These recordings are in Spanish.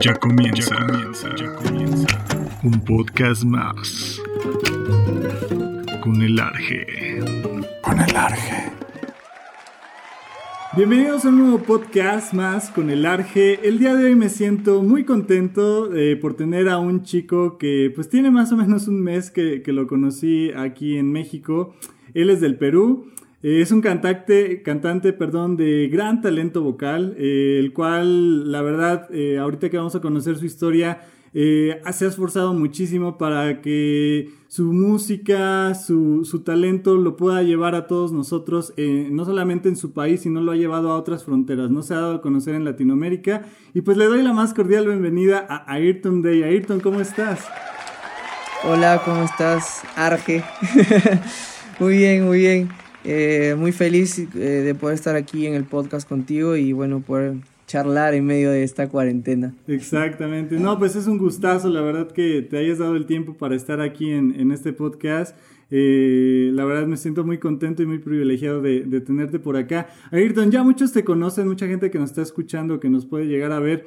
Ya comienza, ya comienza, ya comienza. Un podcast más. Con el Arge. Con el Arge. Bienvenidos a un nuevo podcast más con el Arge. El día de hoy me siento muy contento eh, por tener a un chico que pues tiene más o menos un mes que, que lo conocí aquí en México. Él es del Perú. Eh, es un cantante, cantante perdón, de gran talento vocal, eh, el cual, la verdad, eh, ahorita que vamos a conocer su historia, se ha esforzado muchísimo para que su música, su, su, talento lo pueda llevar a todos nosotros, no solamente en su país, sino lo ha llevado a otras fronteras, no se ha dado a conocer en Latinoamérica. Y pues le doy la más cordial bienvenida a Ayrton Day. Ayrton, ¿cómo estás? Hola, ¿cómo estás? Arge. muy bien, muy bien. Eh, muy feliz eh, de poder estar aquí en el podcast contigo y bueno, poder charlar en medio de esta cuarentena. Exactamente. No, pues es un gustazo, la verdad que te hayas dado el tiempo para estar aquí en, en este podcast. Eh, la verdad me siento muy contento y muy privilegiado de, de, tenerte por acá. Ayrton, ya muchos te conocen, mucha gente que nos está escuchando, que nos puede llegar a ver,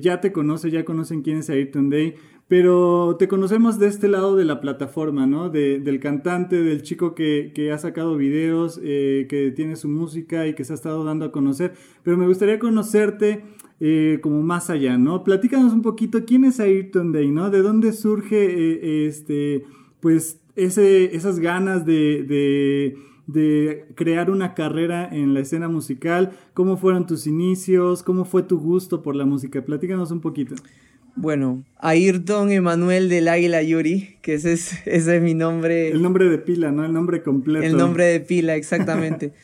ya te conoce, ya conocen quién es Ayrton Day pero te conocemos de este lado de la plataforma, ¿no? del cantante, del chico que, ha sacado videos, eh, que tiene su música y que se ha estado dando a conocer. Pero me gustaría conocerte eh, como más allá, ¿no? Platícanos un poquito quién es Ayrton Day, ¿no? ¿De dónde surge eh, este, pues, ese, esas ganas de, de crear una carrera en la escena musical? ¿Cómo fueron tus inicios? ¿Cómo fue tu gusto por la música? Platícanos un poquito. Bueno, Ayrton Emanuel del Águila Yuri, que ese es, ese es mi nombre. El nombre de pila, ¿no? El nombre completo. El nombre de pila, exactamente.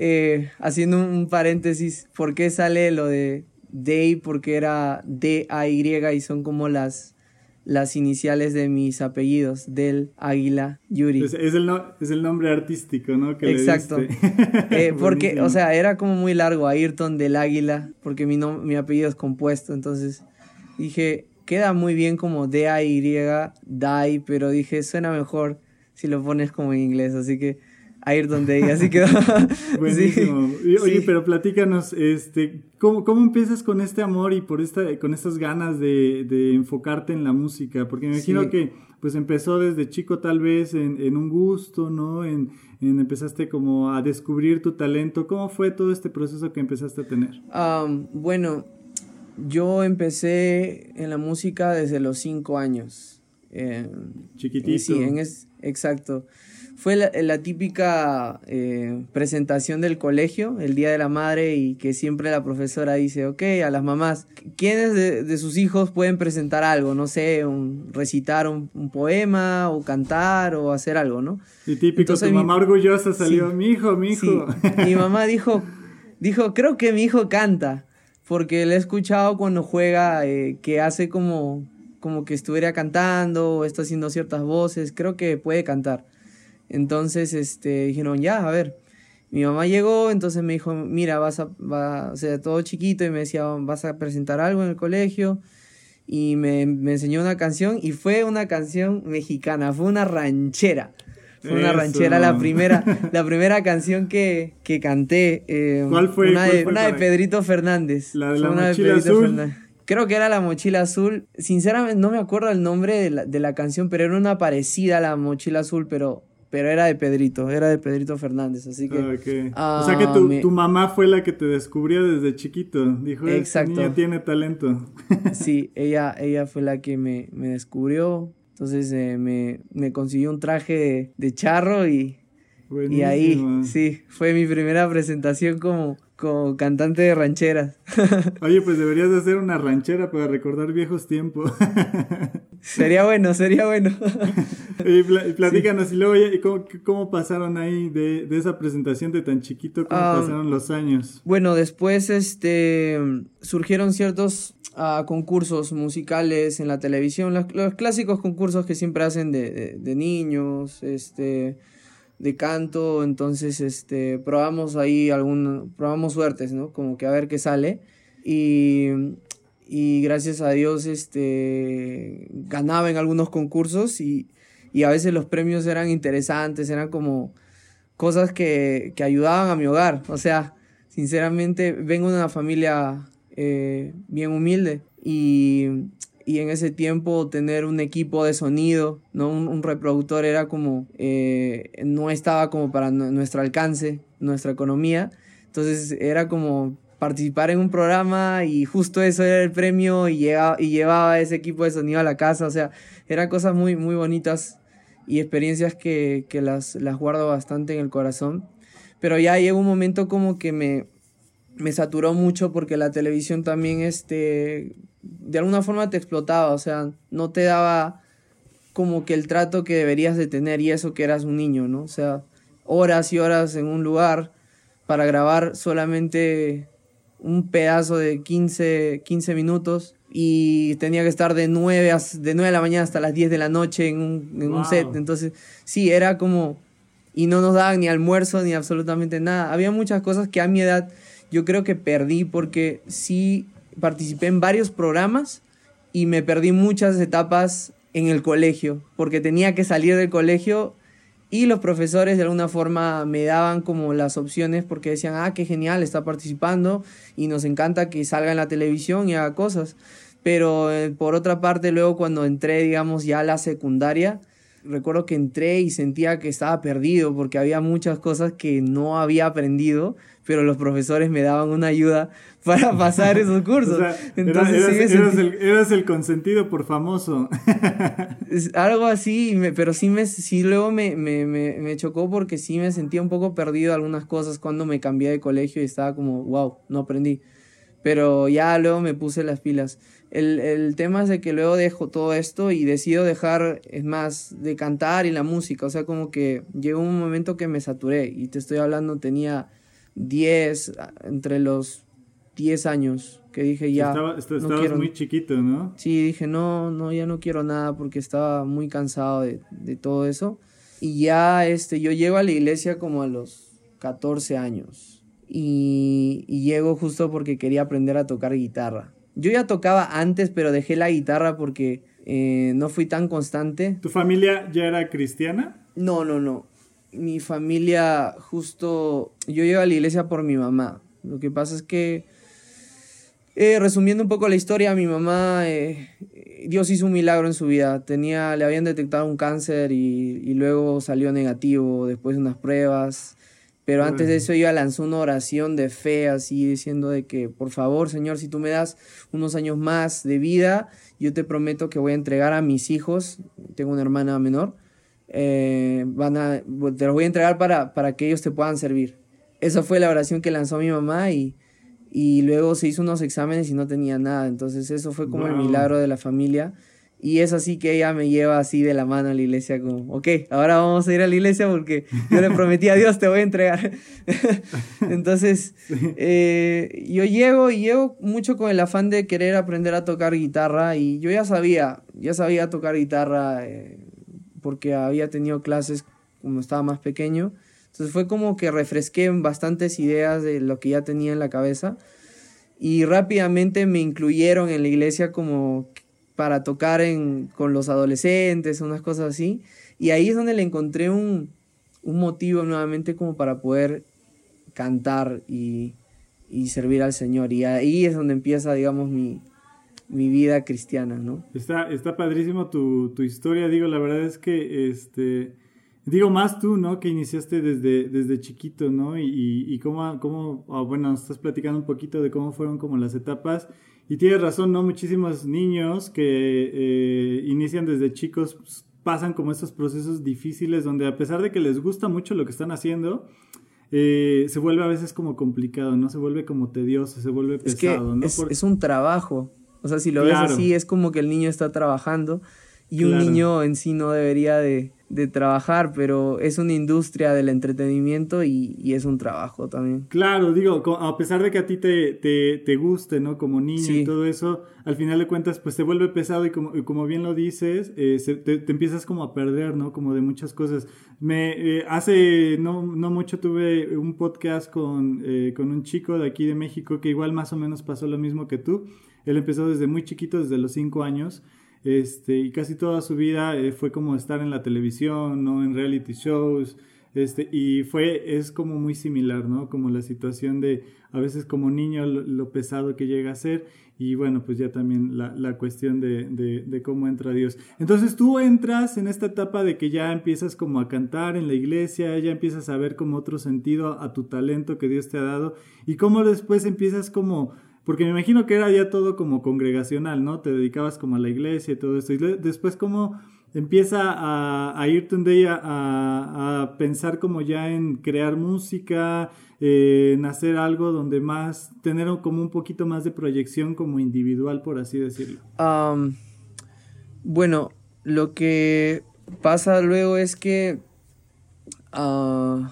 Eh, haciendo un paréntesis, ¿por qué sale lo de Day? Porque era D-A-Y y son como las, las iniciales de mis apellidos, del Águila Yuri. Es, es, el, es el nombre artístico, ¿no? Exacto. Eh, porque, o sea, era como muy largo, Ayrton del Águila, porque mi, mi apellido es compuesto, entonces dije, queda muy bien como D-A-Y, DAI, pero dije, suena mejor si lo pones como en inglés, así que Ayrton Day, así quedó. Buenísimo. Oye, pero platícanos, este, ¿cómo, ¿cómo, empiezas con este amor y por esta, con estas ganas de, de enfocarte en la música? Porque me imagino que pues empezó desde chico tal vez en, en un gusto, ¿no? En, en, empezaste como a descubrir tu talento. ¿Cómo fue todo este proceso que empezaste a tener? bueno, yo empecé en la música desde los cinco años. Eh, Chiquitito. Sí, en es, exacto. Fue la, típica eh, presentación del colegio, el Día de la Madre, y que siempre la profesora dice, ok, a las mamás, ¿quiénes de, sus hijos pueden presentar algo? No sé, un, recitar un, poema, o cantar, o hacer algo, ¿no? Y típico, tu mamá orgullosa salió, mi hijo, mi hijo. Mi mamá dijo, dijo, creo que mi hijo canta porque le he escuchado cuando juega eh, que hace como, como que estuviera cantando o está haciendo ciertas voces, creo que puede cantar. Entonces, este, dijeron, ya, a ver. Mi mamá llegó, entonces me dijo, mira, vas a, o sea, todo chiquito y me decía, vas a presentar algo en el colegio. Y me enseñó una canción y fue una canción mexicana, fue una ranchera. Fue una ranchera, la primera, la primera canción que, que canté. Eh, ¿Cuál fue? Una, de, una de Pedrito Fernández. La de la mochila azul. Creo que era la mochila azul. Sinceramente no me acuerdo el nombre de la, de la canción, pero era una parecida a la mochila azul, pero pero era de Pedrito, era de Pedrito Fernández, así que... Ah, o sea que tu, tu, mamá fue la que te descubrió desde chiquito, dijo, Exacto. niña tiene talento. sí, ella, ella fue la que me, me descubrió, entonces eh, me, me, consiguió un traje de, charro y, y ahí, sí, fue mi primera presentación como, como cantante de rancheras. Oye, pues deberías de hacer una ranchera para recordar viejos tiempos. sería bueno, sería bueno. y platícanos, y luego, ¿cómo, ¿cómo, pasaron ahí de, de, esa presentación de tan chiquito? ¿Cómo ah, pasaron los años? Bueno, después este, surgieron ciertos a concursos musicales en la televisión, los, clásicos concursos que siempre hacen de, de, niños, este, de canto, entonces este, probamos ahí algún, probamos suertes, ¿no? Como que a ver qué sale y, y gracias a Dios este, ganaba en algunos concursos y, y a veces los premios eran interesantes, eran como cosas que, que ayudaban a mi hogar, o sea, sinceramente vengo de una familia eh, bien humilde. y, y en ese tiempo tener un equipo de sonido, ¿no? un, reproductor era como, eh, no estaba como para nuestro alcance, nuestra economía, entonces era como participar en un programa y justo eso era el premio y, llegaba, y llevaba ese equipo de sonido a la casa, o sea, eran cosas muy, muy bonitas y experiencias que, que las, las guardo bastante en el corazón. Pero ya llegó un momento como que me, me saturó mucho porque la televisión también, este, de alguna forma te explotaba, o sea, no te daba como que el trato que deberías de tener y eso que eras un niño, ¿no? O sea, horas y horas en un lugar para grabar solamente un pedazo de 15, 15 minutos y tenía que estar de 9, a, de 9 de la mañana hasta las 10 de la noche en un, en un set. Entonces, sí, era como... Y no nos daban ni almuerzo ni absolutamente nada. Había muchas cosas que a mi edad yo creo que perdí porque sí participé en varios programas y me perdí muchas etapas en el colegio porque tenía que salir del colegio y los profesores de alguna forma me daban como las opciones porque decían, ah, qué genial, está participando y nos encanta que salga en la televisión y haga cosas. Pero eh, por otra parte, luego cuando entré, digamos, ya a la secundaria, recuerdo que entré y sentía que estaba perdido porque había muchas cosas que no había aprendido, pero los profesores me daban una ayuda para pasar esos cursos. Entonces, eras, el, consentido por famoso. algo así, pero sí, me, sí luego me, me, me, chocó porque sí me sentía un poco perdido algunas cosas cuando me cambié de colegio y estaba como, wow, no aprendí. Pero ya luego me puse las pilas. El, el tema es de que luego dejo todo esto y decido dejar, es más, de cantar y la música. O sea, como que llegó un momento que me saturé y te estoy hablando, tenía 10, entre los 10 años, que dije ya. Estaba, estabas muy chiquito, ¿no? Sí, dije no, no, ya no quiero nada porque estaba muy cansado de, de todo eso. Y ya este, yo llego a la iglesia como a los 14 años. Y, y llego justo porque quería aprender a tocar guitarra. Yo ya tocaba antes, pero dejé la guitarra porque eh, no fui tan constante. ¿Tu familia ya era cristiana? No, no, no mi familia justo, yo llego a la iglesia por mi mamá. Lo que pasa es que, eh, resumiendo un poco la historia, mi mamá, eh, Dios hizo un milagro en su vida. Tenía, le habían detectado un cáncer y, luego salió negativo después de unas pruebas. Pero antes de eso ella lanzó una oración de fe así diciendo de que por favor Señor si tú me das unos años más de vida yo te prometo que voy a entregar a mis hijos, tengo una hermana menor, eh, van a, te los voy a entregar para, para que ellos te puedan servir. Esa fue la oración que lanzó mi mamá y, y luego se hizo unos exámenes y no tenía nada. Entonces eso fue como el milagro de la familia. Y es así que ella me lleva así de la mano a la iglesia como, ok, ahora vamos a ir a la iglesia porque yo le prometí a Dios, te voy a entregar. Entonces, eh, yo llego y llego mucho con el afán de querer aprender a tocar guitarra y yo ya sabía, ya sabía tocar guitarra. Eh, porque había tenido clases cuando estaba más pequeño. Entonces fue como que refresqué bastantes ideas de lo que ya tenía en la cabeza y rápidamente me incluyeron en la iglesia como para tocar en, con los adolescentes, unas cosas así. Y ahí es donde le encontré un, un motivo nuevamente como para poder cantar y, y servir al Señor. Y ahí es donde empieza, digamos, mi, mi vida cristiana, ¿no? Está, está padrísimo tu, tu, historia, digo, la verdad es que, este, digo, más tú, ¿no? Que iniciaste desde, desde chiquito, ¿no? Y, y, cómo, cómo ah, bueno, estás platicando un poquito de cómo fueron como las etapas. Y tienes razón, ¿no? Muchísimos niños que eh, inician desde chicos pues, pasan como estos procesos difíciles donde a pesar de que les gusta mucho lo que están haciendo, eh, se vuelve a veces como complicado, ¿no? Se vuelve como tedioso, se vuelve pesado, ¿no? Es, es un trabajo. O sea, si lo ves así, es como que el niño está trabajando y un niño en sí no debería de, de, trabajar, pero es una industria del entretenimiento y, y, es un trabajo también. Claro, digo, a pesar de que a ti te, te, te guste, ¿no? Como niño y todo eso, al final de cuentas, pues se vuelve pesado y como, como bien lo dices, eh, te, te, empiezas como a perder, ¿no? Como de muchas cosas. Me, eh, hace no, no, mucho tuve un podcast con, eh, con un chico de aquí de México que igual más o menos pasó lo mismo que tú él empezó desde muy chiquito, desde los cinco años, este, y casi toda su vida eh, fue como estar en la televisión, ¿no? En reality shows, Este, y fue, es como muy similar, ¿no? Como la situación de a veces como niño lo, pesado que llega a ser y bueno, pues ya también la, la cuestión de, de, cómo entra Dios. Entonces tú entras en esta etapa de que ya empiezas como a cantar en la iglesia, ya empiezas a ver como otro sentido a tu talento que Dios te ha dado y cómo después empiezas como... Porque me imagino que era ya todo como congregacional, ¿no? Te dedicabas como a la iglesia y todo esto. Y después cómo empieza a, irte un día a, pensar como ya en crear música, en hacer algo donde más, tener como un poquito más de proyección como individual, por así decirlo? bueno, lo que pasa luego es que ah,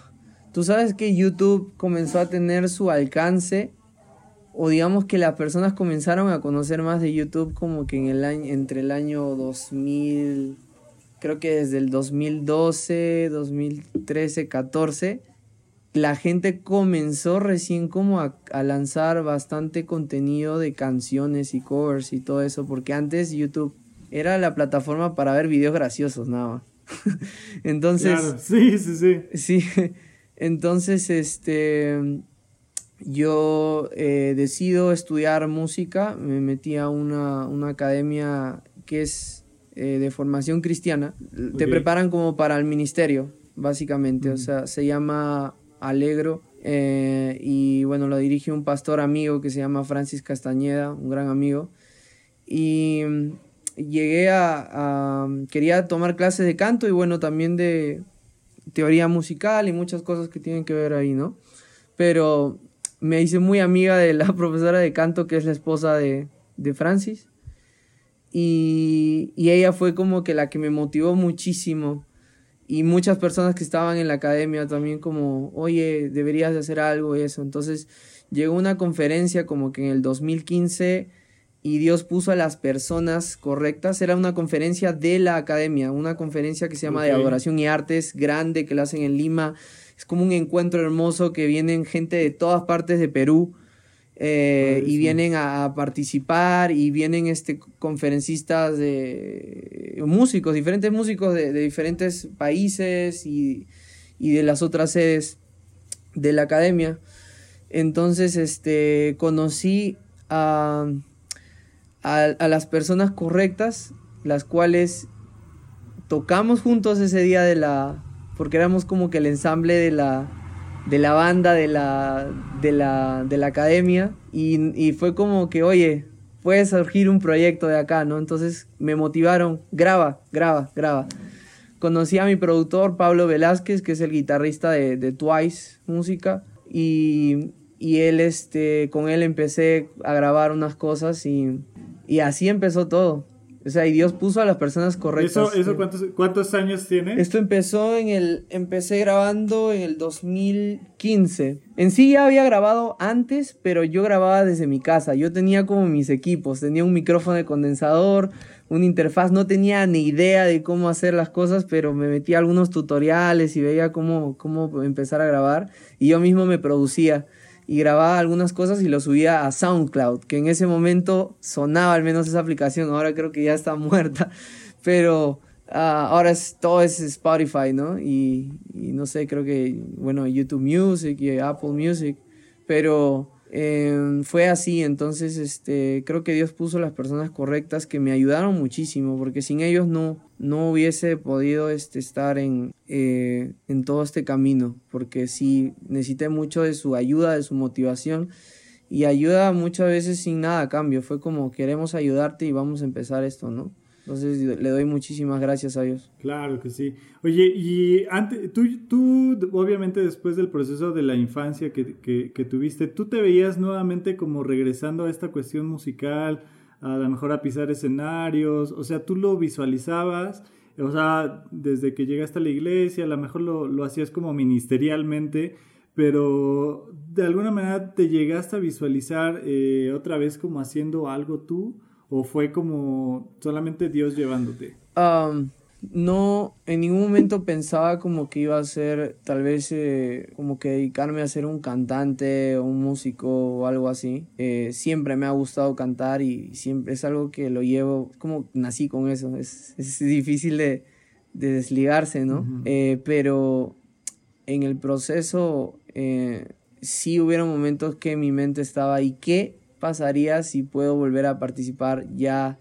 tú sabes que YouTube comenzó a tener su alcance o digamos que las personas comenzaron a conocer más de YouTube como que en el año entre el año 2000 creo que desde el 2012, 2013, 14, la gente comenzó recién como a, lanzar bastante contenido de canciones y covers y todo eso, porque antes YouTube era la plataforma para ver videos graciosos, nada más. Entonces, sí, sí, sí. Sí, entonces, este, yo eh, decido estudiar música, me metí a una, una academia que es eh, de formación cristiana, te preparan como para el ministerio, básicamente. O sea, se llama Alegro. Eh, y bueno, lo dirige un pastor amigo que se llama Francis Castañeda, un gran amigo. Y mm, llegué a, Quería tomar clases de canto y bueno, también de teoría musical y muchas cosas que tienen que ver ahí, ¿no? Pero me hice muy amiga de la profesora de canto que es la esposa de, de Francis. Y, ella fue como que la que me motivó muchísimo. Y muchas personas que estaban en la academia también como, oye, deberías de hacer algo y eso. Entonces llegó una conferencia como que en el 2015 y Dios puso a las personas correctas. Era una conferencia de la academia, una conferencia que se llama de adoración y artes, grande, que la hacen en Lima. Es como un encuentro hermoso que vienen gente de todas partes de Perú eh, y vienen a, participar y vienen este conferencistas de músicos, diferentes músicos de, diferentes países y, de las otras sedes de la academia. Entonces, este, conocí a, a, las personas correctas, las cuales tocamos juntos ese día de la, porque éramos como que el ensamble de la, de la banda de la, de la, de la academia y, fue como que, oye, puede surgir un proyecto de acá, ¿no? Entonces me motivaron, graba, graba, graba. Conocí a mi productor Pablo Velázquez, que es el guitarrista de, de Twice Música, y, y, él, este, con él empecé a grabar unas cosas y, y así empezó todo. O sea, y Dios puso a las personas correctas. ¿Eso, eso cuántos, cuántos años tiene? Esto empezó en el... Empecé grabando en el 2015. En sí ya había grabado antes, pero yo grababa desde mi casa. Yo tenía como mis equipos. Tenía un micrófono de condensador, una interfaz. No tenía ni idea de cómo hacer las cosas, pero me metí a algunos tutoriales y veía cómo, cómo empezar a grabar. Y yo mismo me producía y grababa algunas cosas y lo subía a SoundCloud, que en ese momento sonaba al menos esa aplicación, ahora creo que ya está muerta, pero ah, ahora es, todo es Spotify, ¿no? Y, y, no sé, creo que, bueno, YouTube Music y Apple Music, pero Em, fue así, entonces este, creo que Dios puso las personas correctas que me ayudaron muchísimo, porque sin ellos no, no hubiese podido este, estar en, eh, en todo este camino, porque sí necesité mucho de su ayuda, de su motivación, y ayuda muchas veces sin nada a cambio, fue como queremos ayudarte y vamos a empezar esto, ¿no? Entonces le doy muchísimas gracias a Dios. Claro que sí. Oye, y antes, tú, tú obviamente después del proceso de la infancia que, que, tuviste, ¿tú te veías nuevamente como regresando a esta cuestión musical, a lo mejor a pisar escenarios? O sea, tú lo visualizabas, o sea, desde que llegaste a la iglesia, a lo mejor lo, lo hacías como ministerialmente, pero de alguna manera te llegaste a visualizar eh, otra vez como haciendo algo tú ¿O fue como solamente Dios llevándote? no, en ningún momento pensaba como que iba a ser tal vez eh, como que dedicarme a ser un cantante o un músico o algo así. Eh, siempre me ha gustado cantar y siempre es algo que lo llevo, como nací con eso, es, es difícil de, de desligarse, ¿no? Eh, pero en el proceso sí hubieron momentos que mi mente estaba, ¿y qué pasaría si puedo volver a participar ya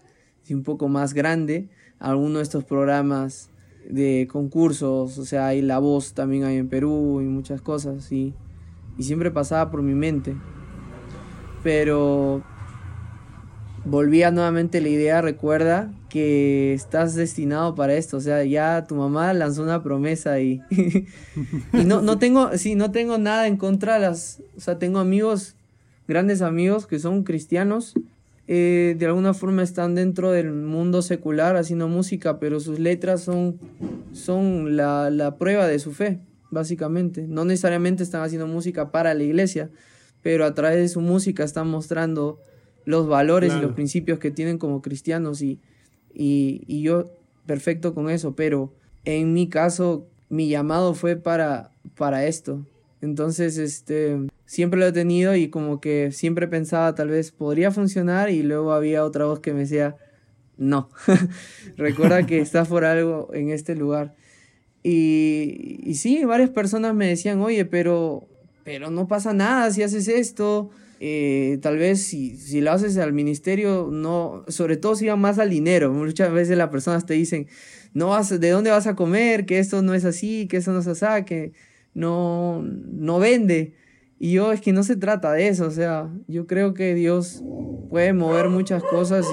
un poco más grande alguno de estos programas de concursos? O sea, hay La Voz también hay en Perú y muchas cosas, y, y siempre pasaba por mi mente. Pero volvía nuevamente la idea, recuerda que estás destinado para esto, o sea, ya tu mamá lanzó una promesa y, y no, no tengo, sí, no tengo nada en contra de las, o sea, tengo amigos, grandes amigos que son cristianos, eh, de alguna forma están dentro del mundo secular haciendo música, pero sus letras son, son la, la prueba de su fe, básicamente. No necesariamente están haciendo música para la iglesia, pero a través de su música están mostrando los valores y los principios que tienen como cristianos y, y, yo perfecto con eso, pero en mi caso mi llamado fue para, para esto. Entonces, este, siempre lo he tenido y como que siempre pensaba tal vez podría funcionar y luego había otra voz que me decía, no, recuerda que estás por algo en este lugar. Y, y sí, varias personas me decían, oye, pero, pero no pasa nada si haces esto, eh, tal vez si, si lo haces al ministerio, no, sobre todo si va más al dinero. Muchas veces las personas te dicen, no vas, ¿de dónde vas a comer? Que esto no es así, que esto no es así, que no, no vende. Y yo es que no se trata de eso, o sea, yo creo que Dios puede mover muchas cosas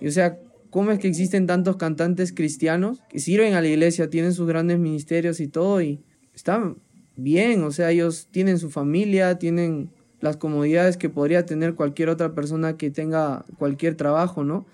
y, o sea, ¿cómo es que existen tantos cantantes cristianos que sirven a la iglesia, tienen sus grandes ministerios y todo y están bien, o sea, ellos tienen su familia, tienen las comodidades que podría tener cualquier otra persona que tenga cualquier trabajo, ¿no?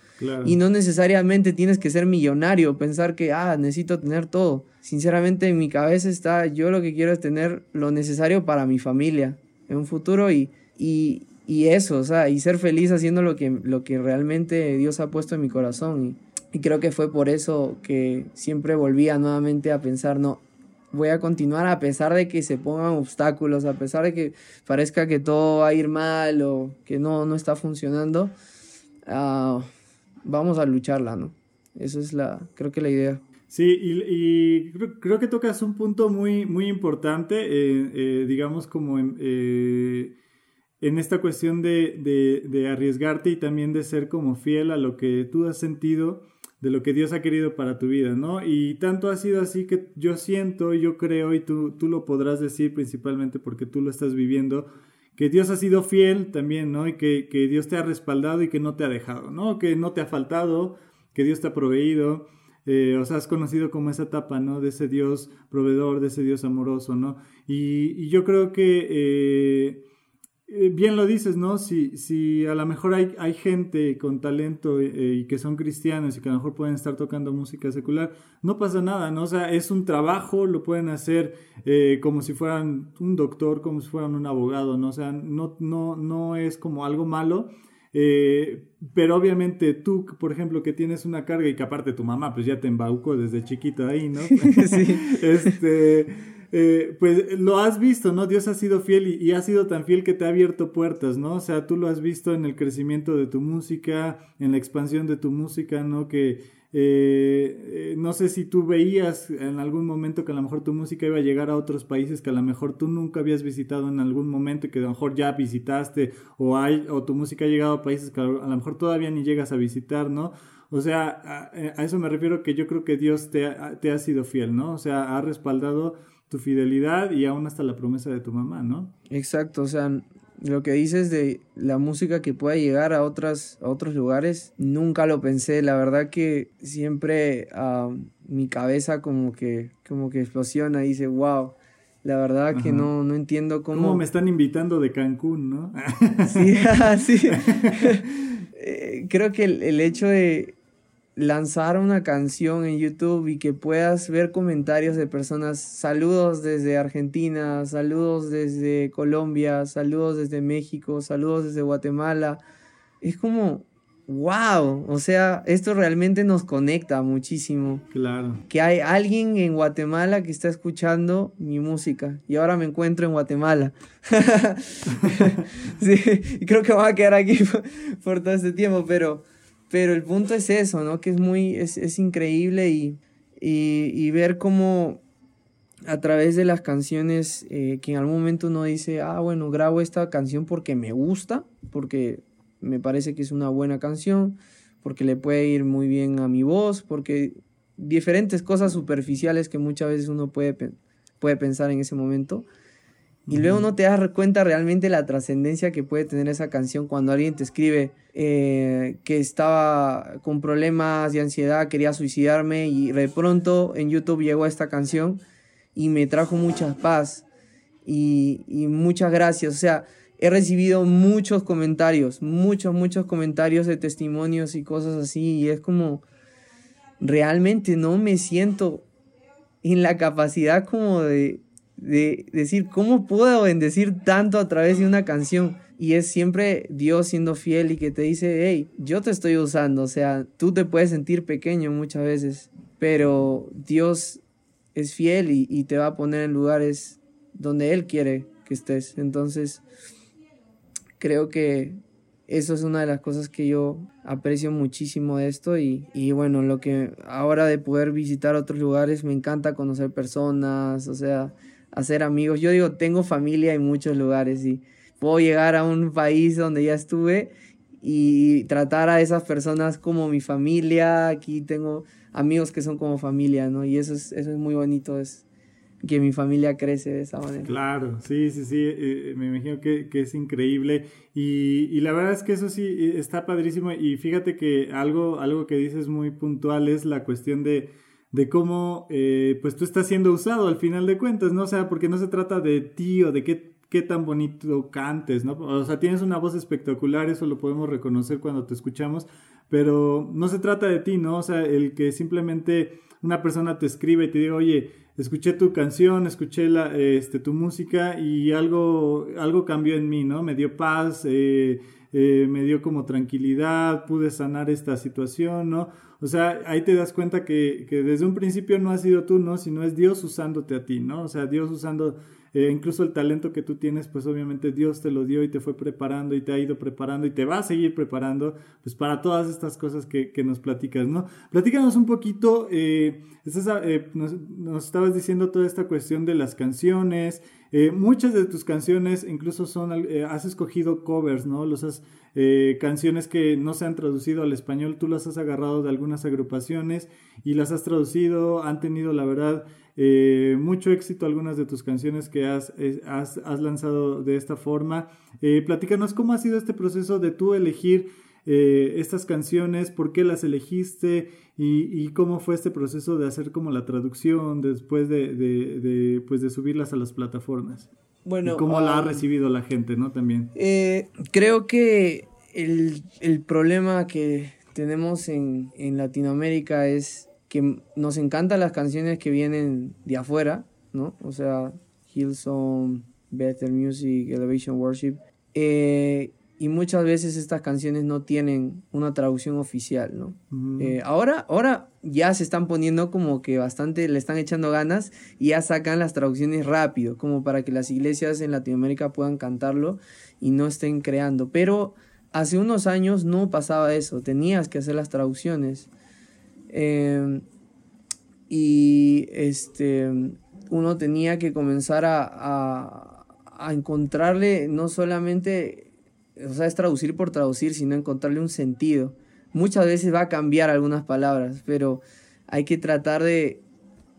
Y no necesariamente tienes que ser millonario, pensar que, ah, necesito tener todo. Sinceramente en mi cabeza está, yo lo que quiero es tener lo necesario para mi familia en un futuro y, y, y eso, o sea, y ser feliz haciendo lo que, lo que realmente Dios ha puesto en mi corazón. Y, y creo que fue por eso que siempre volvía nuevamente a pensar, no, voy a continuar a pesar de que se pongan obstáculos, a pesar de que parezca que todo va a ir mal o que no, no está funcionando. Uh, vamos a lucharla, ¿no? Eso es la, creo que la idea. Sí, y, creo, que tocas un punto muy, muy importante, eh, eh, digamos como en, eh, en esta cuestión de, de, de, arriesgarte y también de ser como fiel a lo que tú has sentido de lo que Dios ha querido para tu vida, ¿no? Y tanto ha sido así que yo siento, yo creo, y tú, tú lo podrás decir principalmente porque tú lo estás viviendo, que Dios ha sido fiel también, ¿no? Y que, Dios te ha respaldado y que no te ha dejado, ¿no? Que no te ha faltado, que Dios te ha proveído. Eh, o sea, has conocido como esa etapa, ¿no? De ese Dios proveedor, de ese Dios amoroso, ¿no? Y, yo creo que eh, bien lo dices, ¿no? Si, si a lo mejor hay, hay gente con talento eh, y que son cristianos y que a lo mejor pueden estar tocando música secular, no pasa nada, ¿no? O sea, es un trabajo, lo pueden hacer eh, como si fueran un doctor, como si fueran un abogado, ¿no? O sea, no, no, no es como algo malo. pero obviamente tú, por ejemplo, que tienes una carga y que aparte tu mamá, pues ya te embaucó desde chiquito ahí, ¿no? sí. este, eh, pues lo has visto, ¿no? Dios ha sido fiel y, ha sido tan fiel que te ha abierto puertas, ¿no? O sea, tú lo has visto en el crecimiento de tu música, en la expansión de tu música, ¿no? Que eh, eh, no sé si tú veías en algún momento que a lo mejor tu música iba a llegar a otros países que a lo mejor tú nunca habías visitado en algún momento y que a lo mejor ya visitaste o, hay, o tu música ha llegado a países que a lo mejor todavía ni llegas a visitar, ¿no? O sea, a, eso me refiero que yo creo que Dios te te ha sido fiel, ¿no? O sea, ha respaldado tu fidelidad y aún hasta la promesa de tu mamá, ¿no? Exacto, o sea, lo que dices de la música que pueda llegar a, otras, a otros lugares, nunca lo pensé. La verdad que siempre uh, mi cabeza como que, como que explosiona y dice, wow, la verdad que no, no entiendo cómo... ¿Cómo me están invitando de Cancún, no? sí, sí. Eh, creo que el hecho de lanzar una canción en YouTube y que puedas ver comentarios de personas, saludos desde Argentina, saludos desde Colombia, saludos desde México, saludos desde Guatemala. Es como, wow, o sea, esto realmente nos conecta muchísimo. Claro. Que hay alguien en Guatemala que está escuchando mi música y ahora me encuentro en Guatemala. sí, creo que va a quedar aquí por todo este tiempo, pero pero el punto es eso, ¿no? Que es muy, es, increíble y, y, ver cómo a través de las canciones eh, que en algún momento uno dice, ah, bueno, grabo esta canción porque me gusta, porque me parece que es una buena canción, porque le puede ir muy bien a mi voz, porque diferentes cosas superficiales que muchas veces uno puede, puede pensar en ese momento. Y luego no te das cuenta realmente la trascendencia que puede tener esa canción cuando alguien te escribe eh, que estaba con problemas de ansiedad, quería suicidarme y de pronto en YouTube llegó esta canción y me trajo mucha paz y, y muchas gracias. O sea, he recibido muchos comentarios, muchos, muchos comentarios de testimonios y cosas así y es como realmente no me siento en la capacidad como de de decir, ¿cómo puedo bendecir tanto a través de una canción? Y es siempre Dios siendo fiel y que te dice, hey, yo te estoy usando. O sea, tú te puedes sentir pequeño muchas veces, pero Dios es fiel y, y te va a poner en lugares donde Él quiere que estés. Entonces, creo que eso es una de las cosas que yo aprecio muchísimo de esto y, y, bueno, lo que ahora de poder visitar otros lugares me encanta conocer personas, o sea, hacer amigos. Yo digo, tengo familia en muchos lugares y puedo llegar a un país donde ya estuve y tratar a esas personas como mi familia. Aquí tengo amigos que son como familia, ¿no? Y eso es, eso es muy bonito, es que mi familia crece de esa manera. Claro, sí, sí, sí, eh, me imagino que, que es increíble y, y, la verdad es que eso sí eh, está padrísimo y fíjate que algo, algo que dices muy puntual es la cuestión de de cómo eh, pues tú estás siendo usado al final de cuentas, ¿no? O sea, porque no se trata de ti o de qué, qué tan bonito cantes, ¿no? O sea, tienes una voz espectacular, eso lo podemos reconocer cuando te escuchamos, pero no se trata de ti, ¿no? O sea, el que simplemente una persona te escribe y te diga, oye, escuché tu canción, escuché la, este, tu música y algo, algo cambió en mí, ¿no? Me dio paz, eh, eh, me dio como tranquilidad, pude sanar esta situación, ¿no? O sea, ahí te das cuenta que, que, desde un principio no has sido tú, ¿no? Sino es Dios usándote a ti, ¿no? O sea, Dios usando eh, incluso el talento que tú tienes, pues obviamente Dios te lo dio y te fue preparando y te ha ido preparando y te va a seguir preparando, pues para todas estas cosas que, que nos platicas, ¿no? Platícanos un poquito, eh, eh, nos, nos, estabas diciendo toda esta cuestión de las canciones, eh, muchas de tus canciones incluso son, eh, has escogido covers, ¿no? Los eh, canciones que no se han traducido al español, tú las has agarrado de algunas agrupaciones y las has traducido, han tenido la verdad mucho éxito algunas de tus canciones que has, has, has lanzado de esta forma. platícanos cómo ha sido este proceso de tú elegir eh, estas canciones, por qué las elegiste y, cómo fue este proceso de hacer como la traducción después de, de, pues de subirlas a las plataformas. Bueno, y cómo la ha um, recibido la gente, ¿no? También. Eh, creo que el, el, problema que tenemos en, en Latinoamérica es que nos encantan las canciones que vienen de afuera, ¿no? O sea, Hillsong, Better Music, Elevation Worship. Eh, y muchas veces estas canciones no tienen una traducción oficial, ¿no? Eh, ahora, ahora ya se están poniendo como que bastante, le están echando ganas y ya sacan las traducciones rápido, como para que las iglesias en Latinoamérica puedan cantarlo y no estén creando. Pero hace unos años no pasaba eso, tenías que hacer las traducciones. Em, y este, uno tenía que comenzar a, a, a encontrarle no solamente o sea, es traducir por traducir, sino encontrarle un sentido. Muchas veces va a cambiar algunas palabras, pero hay que tratar de,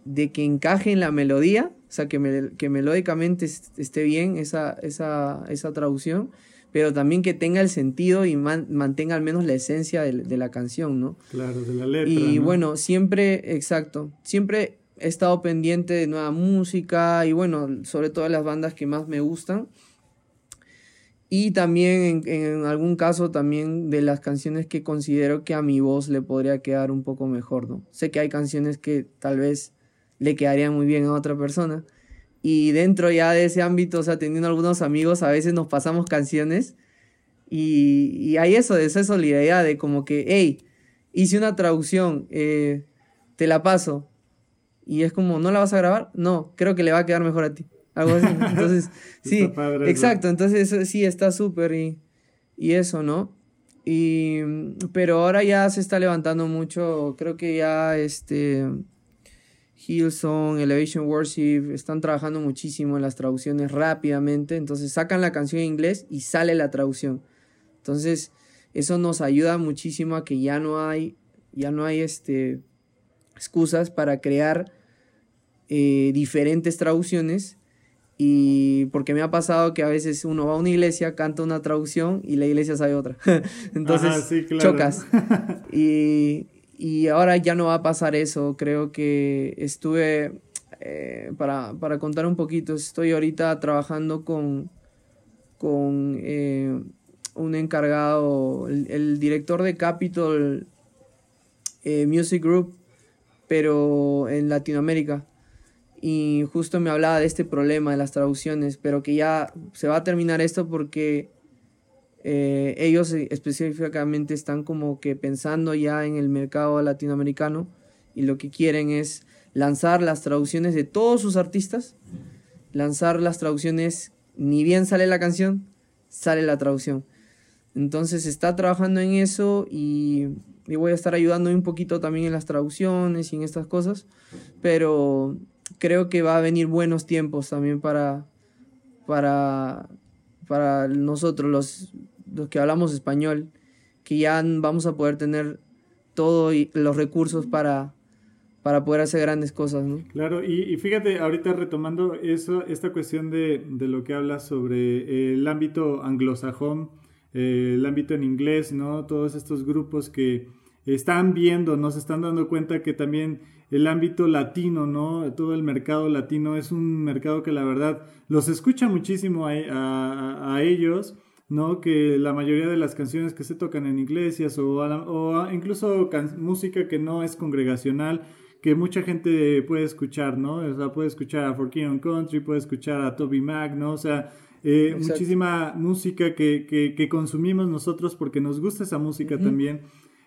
de que encaje en la melodía, o sea, que, que melódicamente esté bien esa, esa, esa, traducción, pero también que tenga el sentido y mantenga al menos la esencia de, de, la canción, ¿no? Claro, de la letra. Y bueno, siempre, exacto, siempre he estado pendiente de nueva música y bueno, sobre todo las bandas que más me gustan y también en, algún caso también de las canciones que considero que a mi voz le podría quedar un poco mejor, ¿no? Sé que hay canciones que tal vez le quedarían muy bien a otra persona. Y dentro ya de ese ámbito, o sea, teniendo algunos amigos, a veces nos pasamos canciones y, y hay eso, de esa solidaridad, de como que, hey, hice una traducción, eh, te la paso. Y es como, ¿no la vas a grabar? No, creo que le va a quedar mejor a ti algo así. Entonces, sí, exacto, entonces sí, está súper y, y eso, ¿no? Y, pero ahora ya se está levantando mucho, creo que ya este, Hillsong, Elevation Worship, están trabajando muchísimo en las traducciones rápidamente, entonces sacan la canción en inglés y sale la traducción. Entonces, eso nos ayuda muchísimo a que ya no hay, ya no hay este, excusas para crear eh, diferentes traducciones. Y porque me ha pasado que a veces uno va a una iglesia, canta una traducción y la iglesia sabe otra. Entonces chocas. y, y ahora ya no va a pasar eso. Creo que estuve, eh, para, para, contar un poquito, estoy ahorita trabajando con, con eh, un encargado, el, director de Capitol eh, Music Group, pero en Latinoamérica. Y justo me hablaba de este problema de las traducciones, pero que ya se va a terminar esto porque eh, ellos específicamente están como que pensando ya en el mercado latinoamericano y lo que quieren es lanzar las traducciones de todos sus artistas, lanzar las traducciones, ni bien sale la canción, sale la traducción. Entonces está trabajando en eso y, voy a estar ayudando un poquito también en las traducciones y en estas cosas, pero creo que va a venir buenos tiempos también para, para, para nosotros los los que hablamos español, que ya vamos a poder tener todos los recursos para, para poder hacer grandes cosas, ¿no? Claro, y, fíjate, ahorita retomando eso, esta cuestión de, lo que hablas sobre el ámbito anglosajón, eh, el ámbito en inglés, ¿no? Todos estos grupos que están viendo, nos están dando cuenta que también el ámbito latino, ¿no? Todo el mercado latino es un mercado que la verdad los escucha muchísimo a ellos ¿no? Que la mayoría de las canciones que se tocan en iglesias o, o incluso música que no es congregacional, que mucha gente puede escuchar, ¿no? O sea, puede escuchar a For King Country, puede escuchar a Toby Mac, ¿no? O sea, eh, muchísima música que, que, consumimos nosotros porque nos gusta esa música también.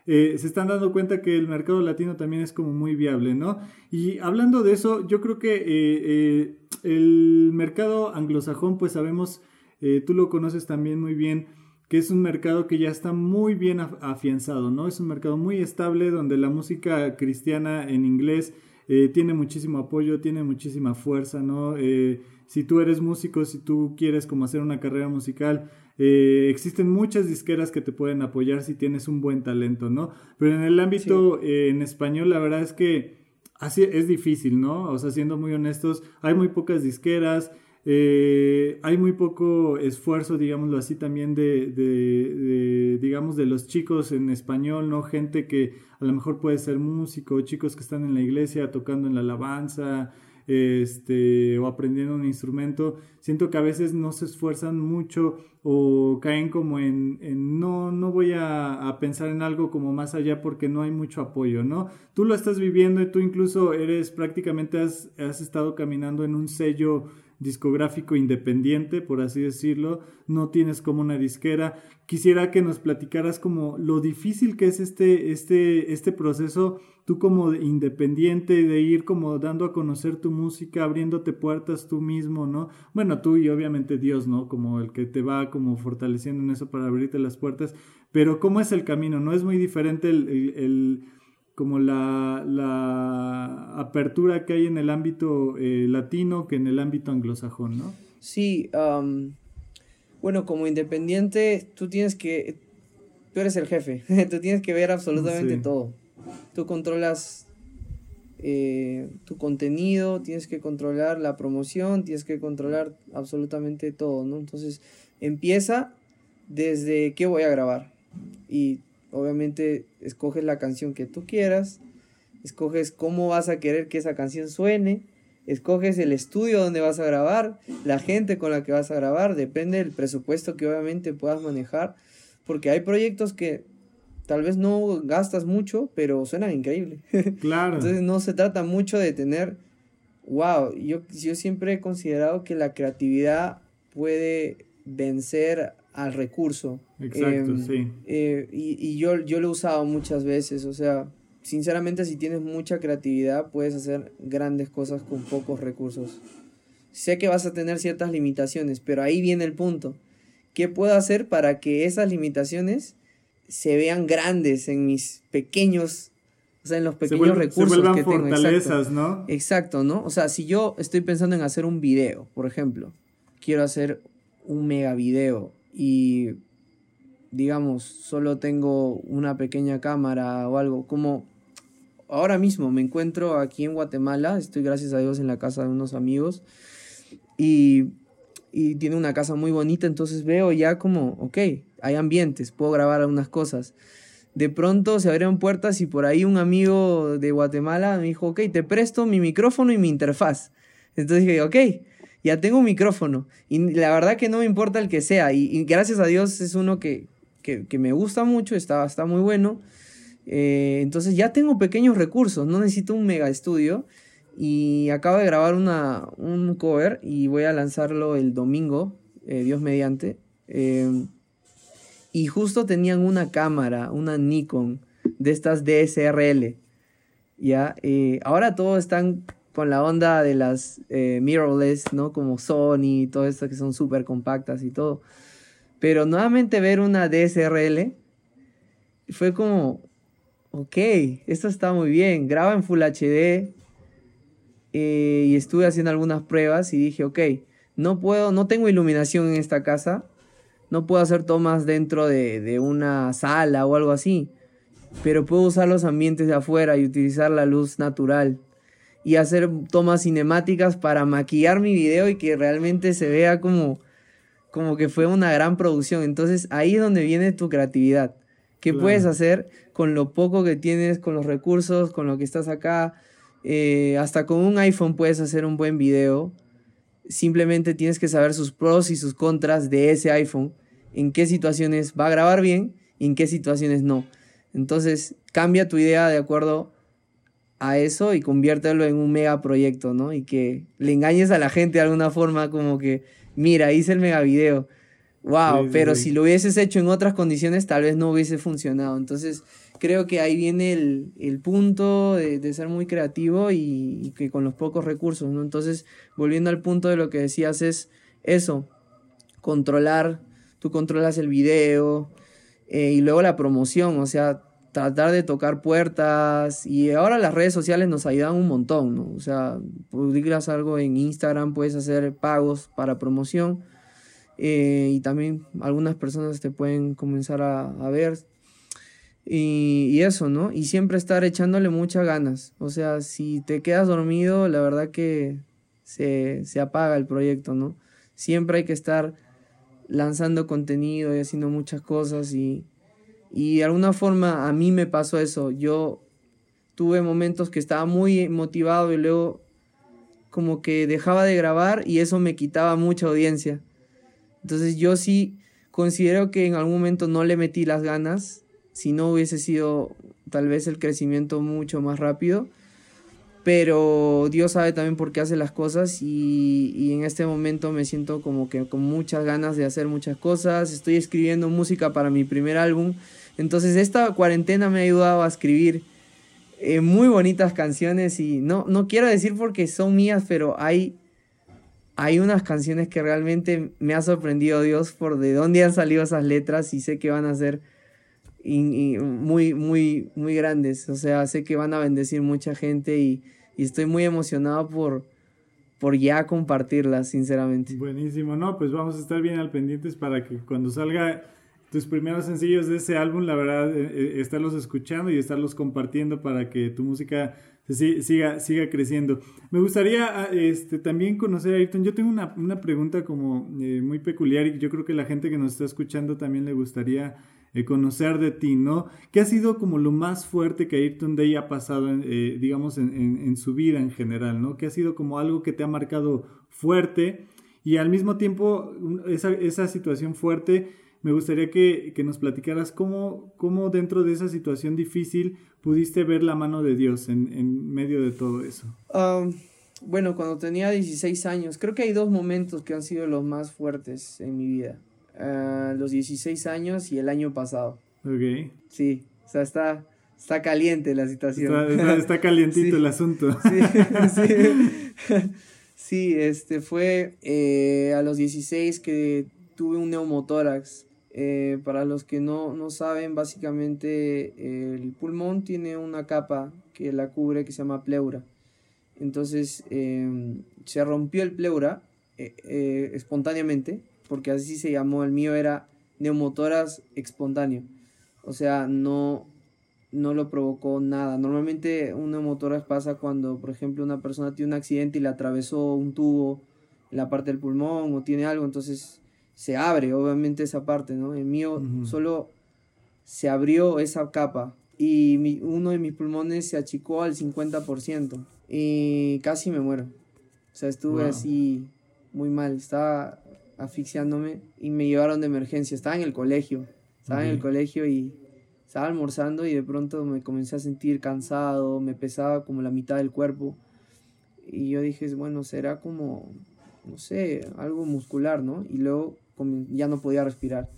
Eh, se están dando cuenta que el mercado latino también es como muy viable, ¿no? Y hablando de eso, yo creo que eh, el mercado anglosajón, pues sabemos eh, tú lo conoces también muy bien, que es un mercado que ya está muy bien afianzado, ¿no? Es un mercado muy estable donde la música cristiana en inglés eh, tiene muchísimo apoyo, tiene muchísima fuerza, ¿no? Eh, si tú eres músico, si tú quieres como hacer una carrera musical, existen muchas disqueras que te pueden apoyar si tienes un buen talento, ¿no? Pero en el ámbito en español, la verdad es que así es difícil, ¿no? O sea, siendo muy honestos, hay muy pocas disqueras, eh, hay muy poco esfuerzo, digámoslo así, también de, digamos, de los chicos en español, ¿no? Gente que a lo mejor puede ser músico, chicos que están en la iglesia tocando en la alabanza, este, o aprendiendo un instrumento. Siento que a veces no se esfuerzan mucho o caen como en, no, no voy a, pensar en algo como más allá porque no hay mucho apoyo, ¿no? Tú lo estás viviendo y tú incluso eres prácticamente has, has estado caminando en un sello discográfico independiente, por así decirlo, no tienes como una disquera. Quisiera que nos platicaras como lo difícil que es este, este, este proceso, tú como independiente, de ir como dando a conocer tu música, abriéndote puertas tú mismo, ¿no? Bueno, tú y obviamente Dios, ¿no? Como el que te va como fortaleciendo en eso para abrirte las puertas, pero ¿cómo es el camino? ¿No es muy diferente el como la, la, apertura que hay en el ámbito eh, latino que en el ámbito anglosajón, ¿no? Sí, bueno, como independiente, tú tienes que, tú eres el jefe, tú tienes que ver absolutamente todo. Tú controlas eh, tu contenido, tienes que controlar la promoción, tienes que controlar absolutamente todo, ¿no? Entonces, empieza desde qué voy a grabar y Obviamente escoges la canción que tú quieras, escoges cómo vas a querer que esa canción suene, escoges el estudio donde vas a grabar, la gente con la que vas a grabar, depende del presupuesto que obviamente puedas manejar, porque hay proyectos que tal vez no gastas mucho, pero suenan increíble. Claro. Entonces no se trata mucho de tener, wow, yo, yo siempre he considerado que la creatividad puede vencer al recurso. Exacto, em, sí. Eh, y, yo, yo lo he usado muchas veces, o sea, sinceramente si tienes mucha creatividad puedes hacer grandes cosas con pocos recursos. Sé que vas a tener ciertas limitaciones, pero ahí viene el punto. ¿Qué puedo hacer para que esas limitaciones se vean grandes en mis pequeños, o sea, en los pequeños recursos que tengo. Fortalezas, ¿no? Exacto, ¿no? O sea, si yo estoy pensando en hacer un video, por ejemplo, quiero hacer un mega video y digamos, solo tengo una pequeña cámara o algo, como ahora mismo me encuentro aquí en Guatemala, estoy gracias a Dios en la casa de unos amigos y, y tiene una casa muy bonita, entonces veo ya como, ok, hay ambientes, puedo grabar algunas cosas. De pronto se abrieron puertas y por ahí un amigo de Guatemala me dijo, ok, te presto mi micrófono y mi interfaz. Entonces dije, ok, ya tengo un micrófono. Y la verdad que no me importa el que sea. Y, gracias a Dios es uno que, que, me gusta mucho, está, está muy bueno. Eh, entonces ya tengo pequeños recursos, no necesito un mega estudio. Y acabo de grabar una, un cover y voy a lanzarlo el domingo, eh, Dios mediante. Em, y justo tenían una cámara, una Nikon, de estas DSRL. Ya, eh, ahora todos están con la onda de las mirrorless, ¿no? Como Sony, y todo esto que son súper compactas y todo. Pero nuevamente ver una DSRL fue como, ok, esto está muy bien, graba en Full HD eh, y estuve haciendo algunas pruebas y dije, ok, no puedo, no tengo iluminación en esta casa, no puedo hacer tomas dentro de, de una sala o algo así, pero puedo usar los ambientes de afuera y utilizar la luz natural y hacer tomas cinemáticas para maquillar mi video y que realmente se vea como como que fue una gran producción. Entonces ahí es donde viene tu creatividad. ¿Qué puedes hacer con lo poco que tienes, con los recursos, con lo que estás acá? Eh, hasta con un iPhone puedes hacer un buen video. Simplemente tienes que saber sus pros y sus contras de ese iPhone. En qué situaciones va a grabar bien y en qué situaciones no. Entonces cambia tu idea de acuerdo a eso y conviértelo en un mega proyecto, ¿no? Y que le engañes a la gente de alguna forma como que mira, hice el mega video. Wow, pero si lo hubieses hecho en otras condiciones, tal vez no hubiese funcionado. Entonces, creo que ahí viene el, punto de, ser muy creativo y, que con los pocos recursos, ¿no? Entonces, volviendo al punto de lo que decías, es eso, controlar, tú controlas el video eh, y luego la promoción, o sea, tratar de tocar puertas y ahora las redes sociales nos ayudan un montón, ¿no? O sea, publicas algo en Instagram, puedes hacer pagos para promoción eh, y también algunas personas te pueden comenzar a, ver y, eso, ¿no? Y siempre estar echándole muchas ganas, o sea, si te quedas dormido, la verdad que se, se apaga el proyecto, ¿no? Siempre hay que estar lanzando contenido y haciendo muchas cosas y y de alguna forma a mí me pasó eso. Yo tuve momentos que estaba muy motivado y luego como que dejaba de grabar y eso me quitaba mucha audiencia. Entonces yo sí considero que en algún momento no le metí las ganas, si no hubiese sido tal vez el crecimiento mucho más rápido. Pero Dios sabe también por qué hace las cosas y, en este momento me siento como que con muchas ganas de hacer muchas cosas. Estoy escribiendo música para mi primer álbum entonces esta cuarentena me ha ayudado a escribir eh, muy bonitas canciones y no, no quiero decir porque son mías, pero hay, hay unas canciones que realmente me ha sorprendido Dios por de dónde han salido esas letras y sé que van a ser muy, muy, muy grandes. O sea, sé que van a bendecir mucha gente y, y estoy muy emocionado por, por ya compartirlas, sinceramente. Buenísimo, no, pues vamos a estar bien al pendientes para que cuando salga tus primeros sencillos de ese álbum, la verdad, eh, eh, estarlos escuchando y estarlos compartiendo para que tu música siga, siga creciendo. Me gustaría ah, este, también conocer a Ayrton. Yo tengo una, una pregunta como eh, muy peculiar y yo creo que la gente que nos está escuchando también le gustaría conocer de ti, ¿no? ¿Qué ha sido como lo más fuerte que Ayrton Day ha pasado, digamos, en, en, en su vida en general, ¿no? ¿Qué ha sido como algo que te ha marcado fuerte y al mismo tiempo esa, esa situación fuerte me gustaría que, nos platicaras cómo, cómo, dentro de esa situación difícil pudiste ver la mano de Dios en, medio de todo eso. bueno, cuando tenía 16 años, creo que hay dos momentos que han sido los más fuertes en mi vida. Ah, los 16 años y el año pasado. Ok. Sí, o sea, está, está caliente la situación. Está, calientito el asunto. Sí, sí. sí, este fue eh, a los 16 que tuve un neumotórax Eh, para los que no, no saben, básicamente el pulmón tiene una capa que la cubre que se llama pleura. Entonces em, se rompió el pleura espontáneamente, porque así se llamó, el mío era neumotoras espontáneo. O sea, no, no lo provocó nada. Normalmente un neumotoras pasa cuando, por ejemplo, una persona tiene un accidente y le atravesó un tubo en la parte del pulmón o tiene algo, entonces se abre obviamente esa parte, ¿no? El mío solo se abrió esa capa y uno de mis pulmones se achicó al 50% y casi me muero. O sea, estuve así muy mal, estaba asfixiándome y me llevaron de emergencia. Estaba en el colegio, estaba en el colegio y estaba almorzando y de pronto me comencé a sentir cansado, me pesaba como la mitad del cuerpo. Y yo dije, bueno, será como, no sé, algo muscular, ¿no? Y luego ya no podía respirar.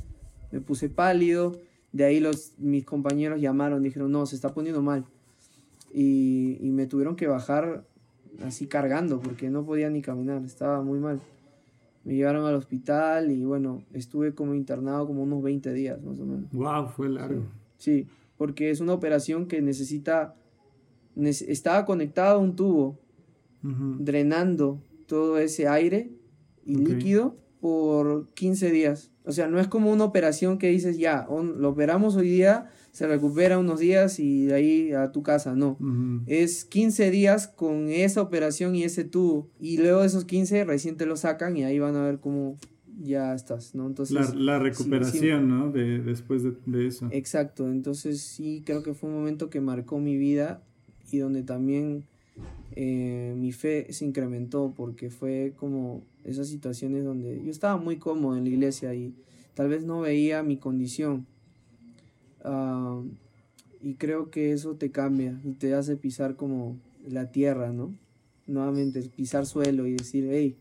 Me puse pálido, de ahí los, mis compañeros llamaron, dijeron, no, se está poniendo mal. Y, y me tuvieron que bajar así cargando porque no podía ni caminar, estaba muy mal. Me llevaron al hospital y bueno, estuve como internado como unos 20 días más o menos. Wow, fue largo. Sí, porque es una operación que necesita, estaba conectado a un tubo, drenando todo ese aire y líquido por 15 días. O sea, no es como una operación que dices, ya, lo operamos hoy día, se recupera unos días y de ahí a tu casa, no. Es 15 días con esa operación y ese tubo. Y luego de esos 15 recién te lo sacan y ahí van a ver cómo ya estás, ¿no? Entonces... La, recuperación, ¿no? De, después de, eso. Exacto, entonces sí creo que fue un momento que marcó mi vida y donde también eh, mi fe se incrementó porque fue como esas situaciones donde yo estaba muy cómodo en la iglesia y tal vez no veía mi condición. Ah, y creo que eso te cambia y te hace pisar como la tierra, ¿no? Nuevamente, pisar suelo y decir, hey,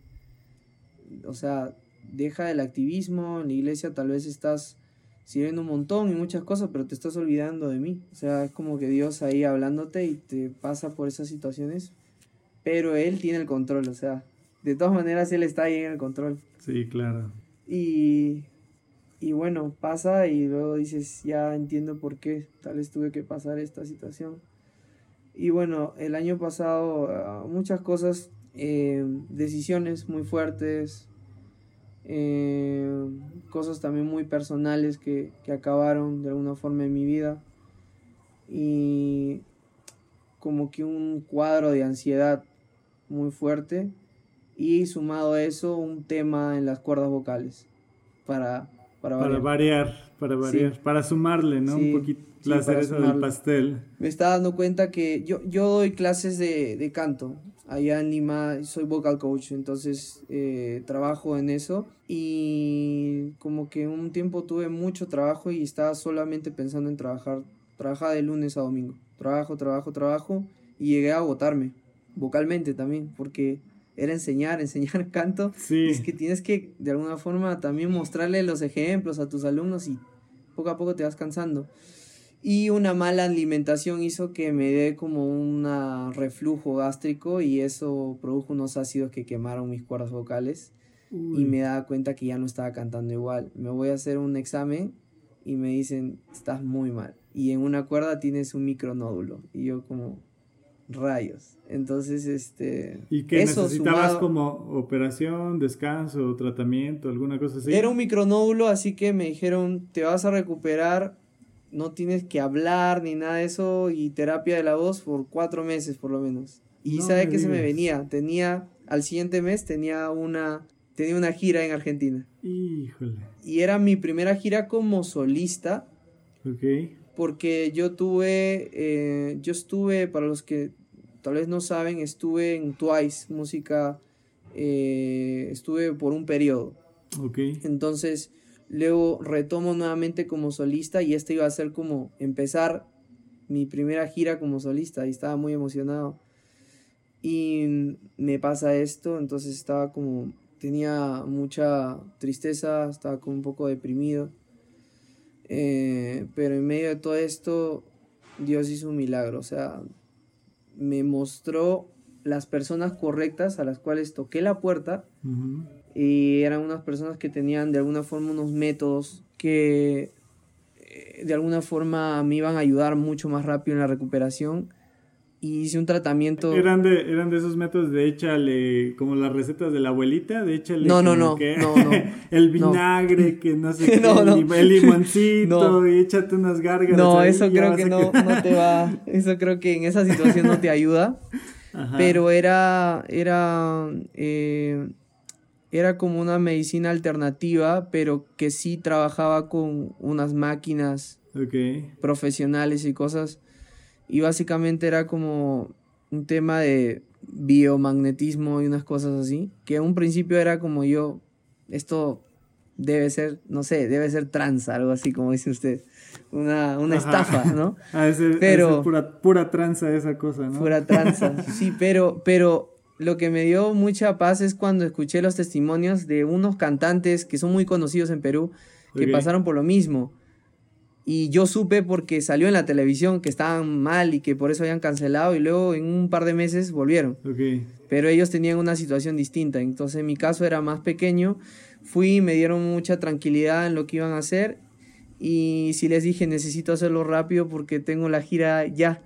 o sea, deja el activismo, en la iglesia tal vez estás sirviendo un montón y muchas cosas, pero te estás olvidando de mí. O sea, es como que Dios ahí hablándote y te pasa por esas situaciones, pero Él tiene el control, o sea, de todas maneras Él está ahí en el control. Sí, claro. Y, y bueno, pasa y luego dices, ya entiendo por qué tal vez tuve que pasar esta situación. Y bueno, el año pasado ah, muchas cosas, eh, decisiones muy fuertes, eh, cosas también muy personales que, que acabaron de alguna forma en mi vida. Y como que un cuadro de ansiedad muy fuerte. Y sumado a eso un tema en las cuerdas vocales para, para, variar. Para variar, para sumarle, ¿no? un poquito la cereza del pastel. Me está dando cuenta que yo, yo doy clases de, de canto. Allá en Lima, soy vocal coach, entonces eh, trabajo en eso. Y como que un tiempo tuve mucho trabajo y estaba solamente pensando en trabajar, trabajaba de lunes a domingo, trabajo, trabajo, trabajo y llegué a agotarme vocalmente también, porque era enseñar, enseñar canto. Es que tienes que de alguna forma también mostrarle los ejemplos a tus alumnos y poco a poco te vas cansando. Y una mala alimentación hizo que me dé como un reflujo gástrico y eso produjo unos ácidos que quemaron mis cuerdas vocales. Y me daba cuenta que ya no estaba cantando igual. Me voy a hacer un examen y me dicen, estás muy mal. Y en una cuerda tienes un micronódulo. Y yo como, rayos. Entonces, este... ¿Y que necesitabas como operación, descanso, tratamiento, alguna cosa así? Era un micronódulo, así que me dijeron, te vas a recuperar, no tienes que hablar ni nada de eso, y terapia de la voz por cuatro meses por lo menos. Y sabe que se me venía, tenía, al siguiente mes tenía una, tenía una gira en Argentina. Híjole. Y era mi primera gira como solista. Ok. Porque yo tuve, eh, yo estuve, para los que tal vez no saben, estuve en Twice, música, eh, estuve por un periodo. Ok. Entonces, luego retomo nuevamente como solista y este iba a ser como empezar mi primera gira como solista y estaba muy emocionado. Y me pasa esto, entonces estaba como, tenía mucha tristeza, estaba como un poco deprimido. Eh, pero en medio de todo esto, Dios hizo un milagro, o sea, me mostró las personas correctas a las cuales toqué la puerta y eran unas personas que tenían de alguna forma unos métodos que eh, de alguna forma me iban a ayudar mucho más rápido en la recuperación y hice un tratamiento Eran de, eran de esos métodos de échale, como las recetas de la abuelita, de échale No, no, no, que no, no. el No. vinagre, que no sé qué, No, no. el lim- el limoncito, No. y échate unas gárgaras. no ahí, eso creo que no, no te va eso creo que en esa situación no te ayuda Ajá. pero era era eh, era como una medicina alternativa pero que sí trabajaba con unas máquinas profesionales y cosas. Y básicamente era como un tema de biomagnetismo y unas cosas así. Que en un principio era como yo, esto debe ser, no sé, debe ser trans, algo así como dice usted. Una, una estafa, ¿no? A ese, Pero- pura, pura tranza esa cosa, ¿no? Fuera tranza. Sí, pero, pero lo que me dio mucha paz es cuando escuché los testimonios de unos cantantes que son muy conocidos en Perú, que pasaron por lo mismo. Y yo supe porque salió en la televisión que estaban mal y que por eso habían cancelado y luego en un par de meses volvieron. Ok. Pero ellos tenían una situación distinta. Entonces mi caso era más pequeño. Fui y me dieron mucha tranquilidad en lo que iban a hacer. Y sí les dije, necesito hacerlo rápido porque tengo la gira ya.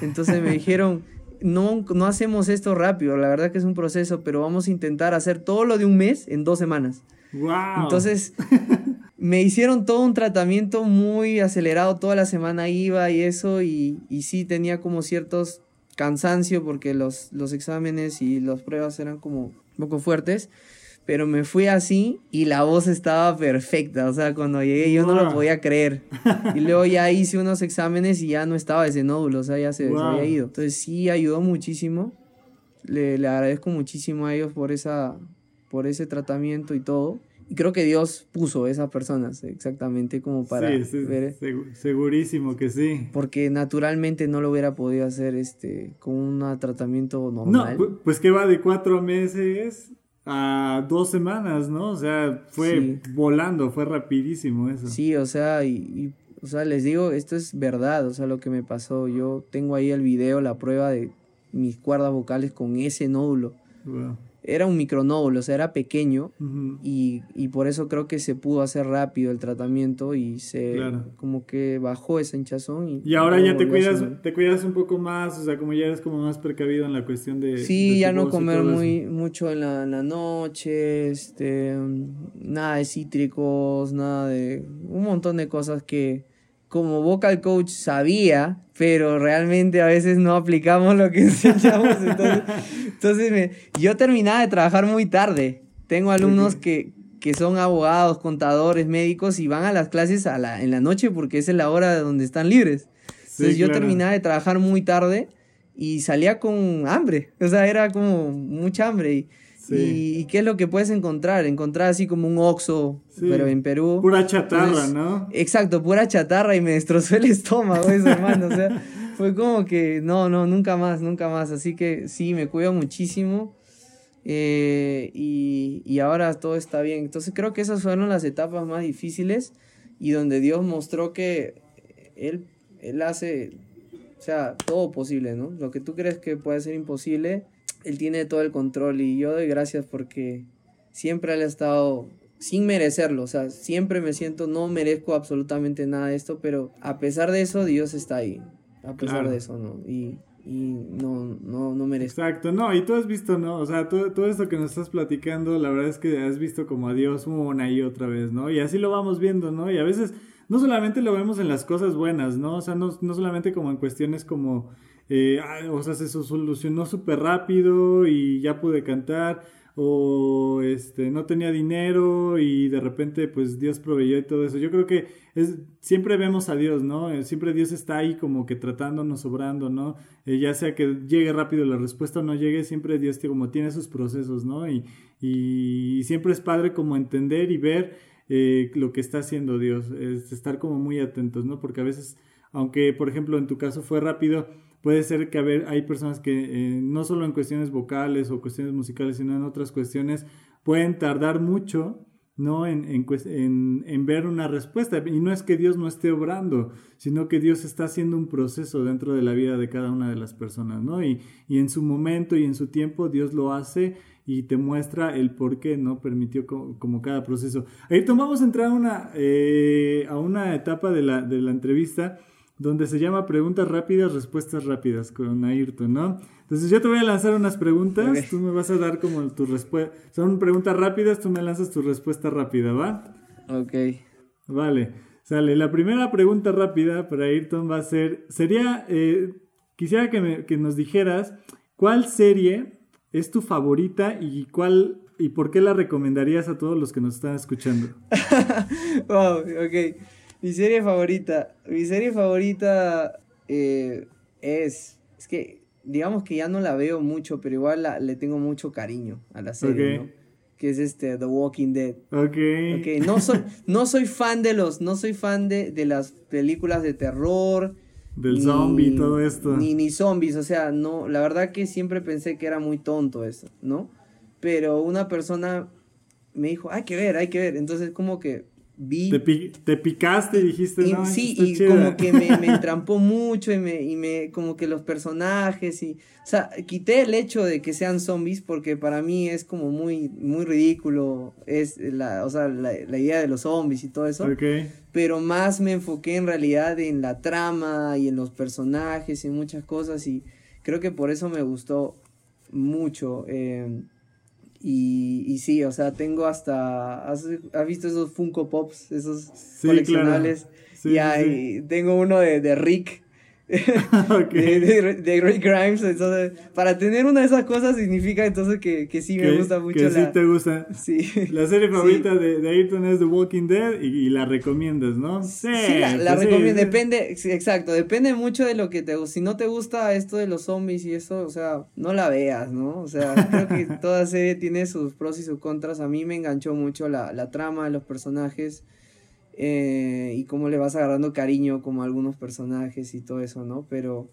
Entonces me dijeron, no, no hacemos esto rápido. La verdad que es un proceso, pero vamos a intentar hacer todo lo de un mes en dos semanas. Wow. Entonces, me hicieron todo un tratamiento muy acelerado, toda la semana iba y eso, y, y sí tenía como ciertos cansancio porque los, los exámenes y las pruebas eran como un poco fuertes, pero me fui así y la voz estaba perfecta, o sea, cuando llegué yo no lo podía creer. Y luego ya hice unos exámenes y ya no estaba ese nódulo, o sea, ya se, se había ido. Entonces sí ayudó muchísimo, le, le agradezco muchísimo a ellos por esa por ese tratamiento y todo. Y creo que Dios puso esas personas exactamente como para sí, sí, ver. segurísimo que sí. Porque naturalmente no lo hubiera podido hacer este con un tratamiento No, normal. pu- pues que va de cuatro meses a dos semanas, ¿no? O sea, fue Sí. volando, fue rapidísimo eso. Sí, o sea, y, y, o sea, les digo, esto es verdad, o sea, lo que me pasó. Yo tengo ahí el video, la prueba de mis cuerdas vocales con ese nódulo. Wow. Era un micronódulo, o sea, era pequeño. Y, y por eso creo que se pudo hacer rápido el tratamiento y se Claro. como que bajó esa hinchazón y, Y ahora ya te cuidas, te cuidas un poco más, o sea, como ya eres como más precavido en la cuestión de... Sí, de ya no comer muy mucho en la, en la noche, este, nada de cítricos, nada de un montón de cosas que como vocal coach sabía, pero realmente a veces no aplicamos lo que enseñamos. Entonces, entonces me- yo terminaba de trabajar muy tarde. Tengo alumnos que, que son abogados, contadores, médicos y van a las clases a la, en la noche porque esa es la hora donde están libres. Sí, Entonces yo claro. terminaba de trabajar muy tarde y salía con hambre. O sea, era como mucha hambre. Y, Sí. y, y qué es lo que puedes encontrar? Encontrar así como un Oxxo, Sí. pero en Perú. Pura chatarra, Entonces, ¿no? Exacto, pura chatarra y me destrozó el estómago eso, hermano. O sea, fue como que no, no, nunca más, nunca más. Así que sí, me cuido muchísimo. eh, y, y ahora todo está bien. Entonces creo que esas fueron las etapas más difíciles y donde Dios mostró que Él, él hace, o sea, todo posible, ¿no? Lo que tú crees que puede ser imposible, Él tiene todo el control y yo doy gracias porque siempre Él ha estado sin merecerlo, o sea, siempre me siento, no merezco absolutamente nada de esto, pero a pesar de eso, Dios está ahí, a pesar Claro. de eso, ¿no? Y, y no, no, no merezco. Exacto, no, y tú has visto, ¿no? O sea, todo, todo esto que nos estás platicando, la verdad es que has visto como a Dios una y otra vez, ¿no? Y así lo vamos viendo, ¿no? Y a veces no solamente lo vemos en las cosas buenas, ¿no? O sea, no, no solamente como en cuestiones como, eh, ah, o sea, se solucionó súper rápido y ya pude cantar, o este, no tenía dinero y de repente pues Dios proveyó y todo eso. Yo creo que es, siempre vemos a Dios, ¿no? Eh, Siempre Dios está ahí como que tratándonos, sobrando, ¿no? Eh, ya sea que llegue rápido la respuesta o no llegue, siempre Dios tiene sus procesos, ¿no? Y, y siempre es padre como entender y ver eh, lo que está haciendo Dios, es estar como muy atentos, ¿no? Porque a veces, aunque por ejemplo en tu caso fue rápido, puede ser que a hay personas que eh, no solo en cuestiones vocales o cuestiones musicales, sino en otras cuestiones, pueden tardar mucho ¿no? En, en, en, ver una respuesta. Y no es que Dios no esté obrando, sino que Dios está haciendo un proceso dentro de la vida de cada una de las personas, ¿no? Y, y en su momento y en su tiempo Dios lo hace y te muestra el por qué no permitió como, cada proceso. Ayrton, vamos a entrar a una, eh, a una etapa de la, de la entrevista donde se llama preguntas rápidas, respuestas rápidas con Ayrton, ¿no? Entonces yo te voy a lanzar unas preguntas, tú me vas a dar como tu respuesta. Son preguntas rápidas, tú me lanzas tu respuesta rápida, ¿va? Ok. Vale, sale. La primera pregunta rápida para Ayrton va a ser, sería, eh, quisiera que, me, que nos dijeras cuál serie es tu favorita y cuál y por qué la recomendarías a todos los que nos están escuchando. wow, ok. Mi serie favorita, mi serie favorita eh, es, es que digamos que ya no la veo mucho, pero igual le tengo mucho cariño a la serie, ¿no? Que es este The Walking Dead. Ok. okay. No, soy, no soy fan de los, no soy fan de, de las películas de terror. Del zombie y todo esto. Ni, ni zombies, o sea, no, la verdad que siempre pensé que era muy tonto eso, ¿no? Pero una persona me dijo, hay que ver, hay que ver. Entonces como que te, picaste y dijiste, no, Sí, y como que me, me entrampó mucho y me, y me, como que los personajes y, o sea, quité el hecho de que sean zombies porque para mí es como muy, muy ridículo, es la, o sea, la, idea de los zombies y todo eso. Pero más me enfoqué en realidad en la trama y en los personajes y muchas cosas y creo que por eso me gustó mucho. Eh, y, y sí, o sea, tengo hasta. ¿Has, visto esos Funko Pops? Esos coleccionables. y ahí tengo uno de, de Rick de, Rick Grimes. Entonces, para tener una de esas cosas significa entonces que, que sí me gusta mucho. Que sí te gusta. Sí. La serie favorita de, de, Ayrton es The Walking Dead y, la recomiendas, ¿no? Sí, la, la pues recomiendo. Depende, exacto, depende mucho de lo que te gusta. Si no te gusta esto de los zombies y eso, o sea, no la veas, ¿no? O sea, creo que toda serie tiene sus pros y sus contras. A mí me enganchó mucho la, la trama de los personajes. Eh, y cómo le vas agarrando cariño como a algunos personajes y todo eso, ¿no? Pero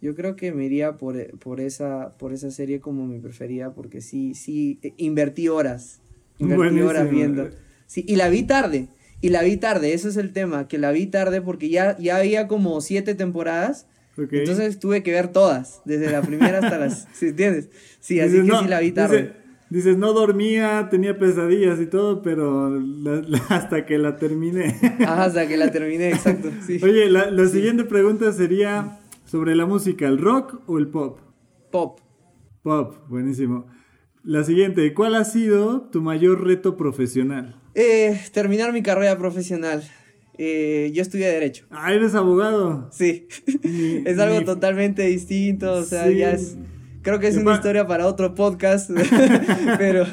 yo creo que me iría por, por, esa, por esa serie como mi preferida porque sí, sí, eh, invertí horas, invertí horas viendo. Sí, y la vi tarde, y la vi tarde, eso es el tema, que la vi tarde porque ya, ya había como siete temporadas. Entonces tuve que ver todas, desde la primera hasta las. ¿Sí entiendes? Sí, así que sí la vi tarde. Dices, no dormía, tenía pesadillas y todo, pero hasta que la terminé. Hasta que la terminé, exacto. Sí. Oye, la, siguiente pregunta sería sobre la música, ¿el rock o el pop? Pop. Pop, buenísimo. La siguiente, ¿cuál ha sido tu mayor reto profesional? Eh, terminar mi carrera profesional. Eh, yo estudié Derecho. Ah, eres abogado. Sí. es algo totalmente distinto, o sea, ya es Creo que es una historia para otro podcast, pero,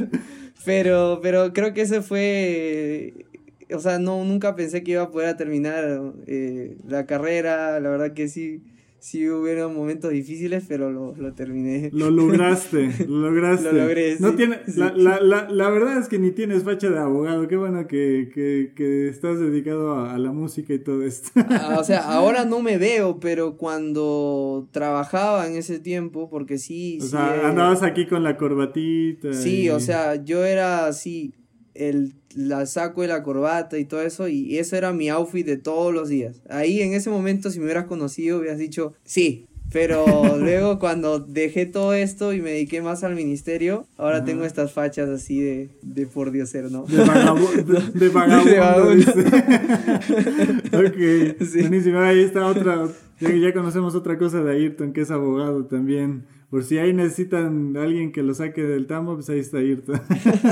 pero, pero creo que ese fue, o sea, no, nunca pensé que iba a poder terminar eh, la carrera, la verdad que sí, sí hubieron momentos difíciles, pero lo, lo terminé. Lo lograste, lo lograste. lo logré. No tiene, la, la, la, la, verdad es que ni tienes facha de abogado. Qué bueno que, que, que estás dedicado a, la música y todo esto. Ah, o sea, ahora no me veo, pero cuando trabajaba en ese tiempo, porque sí. O sea, andabas aquí con la corbatita. Sí, o sea, yo era así el la saco y la corbata y todo eso, y eso era mi outfit de todos los días. Ahí en ese momento, si me hubieras conocido, hubieras dicho, sí. Pero luego cuando dejé todo esto y me dediqué más al ministerio, ahora tengo estas fachas así de, de por Dios ser, ¿no? De, vagabundo. De vagabundo. ok, buenísimo. Ahí está otra, ya, ya conocemos otra cosa de Ayrton, que es abogado también. Por si ahí necesitan alguien que lo saque del tambo, pues ahí está Ayrton.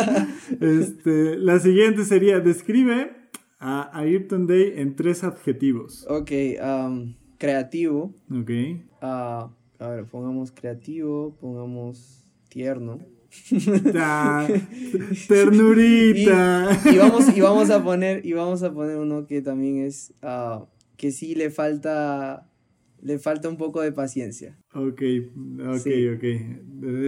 este, la siguiente sería, describe a Ayrton Day en tres adjetivos. Ok, um, creativo. Ok. Uh, a ver, pongamos creativo, pongamos tierno. ternurita. Y, vamos, y, vamos a poner, y vamos a poner uno que también es uh, que sí le falta le falta un poco de paciencia. Ok, ok, Sí. ok.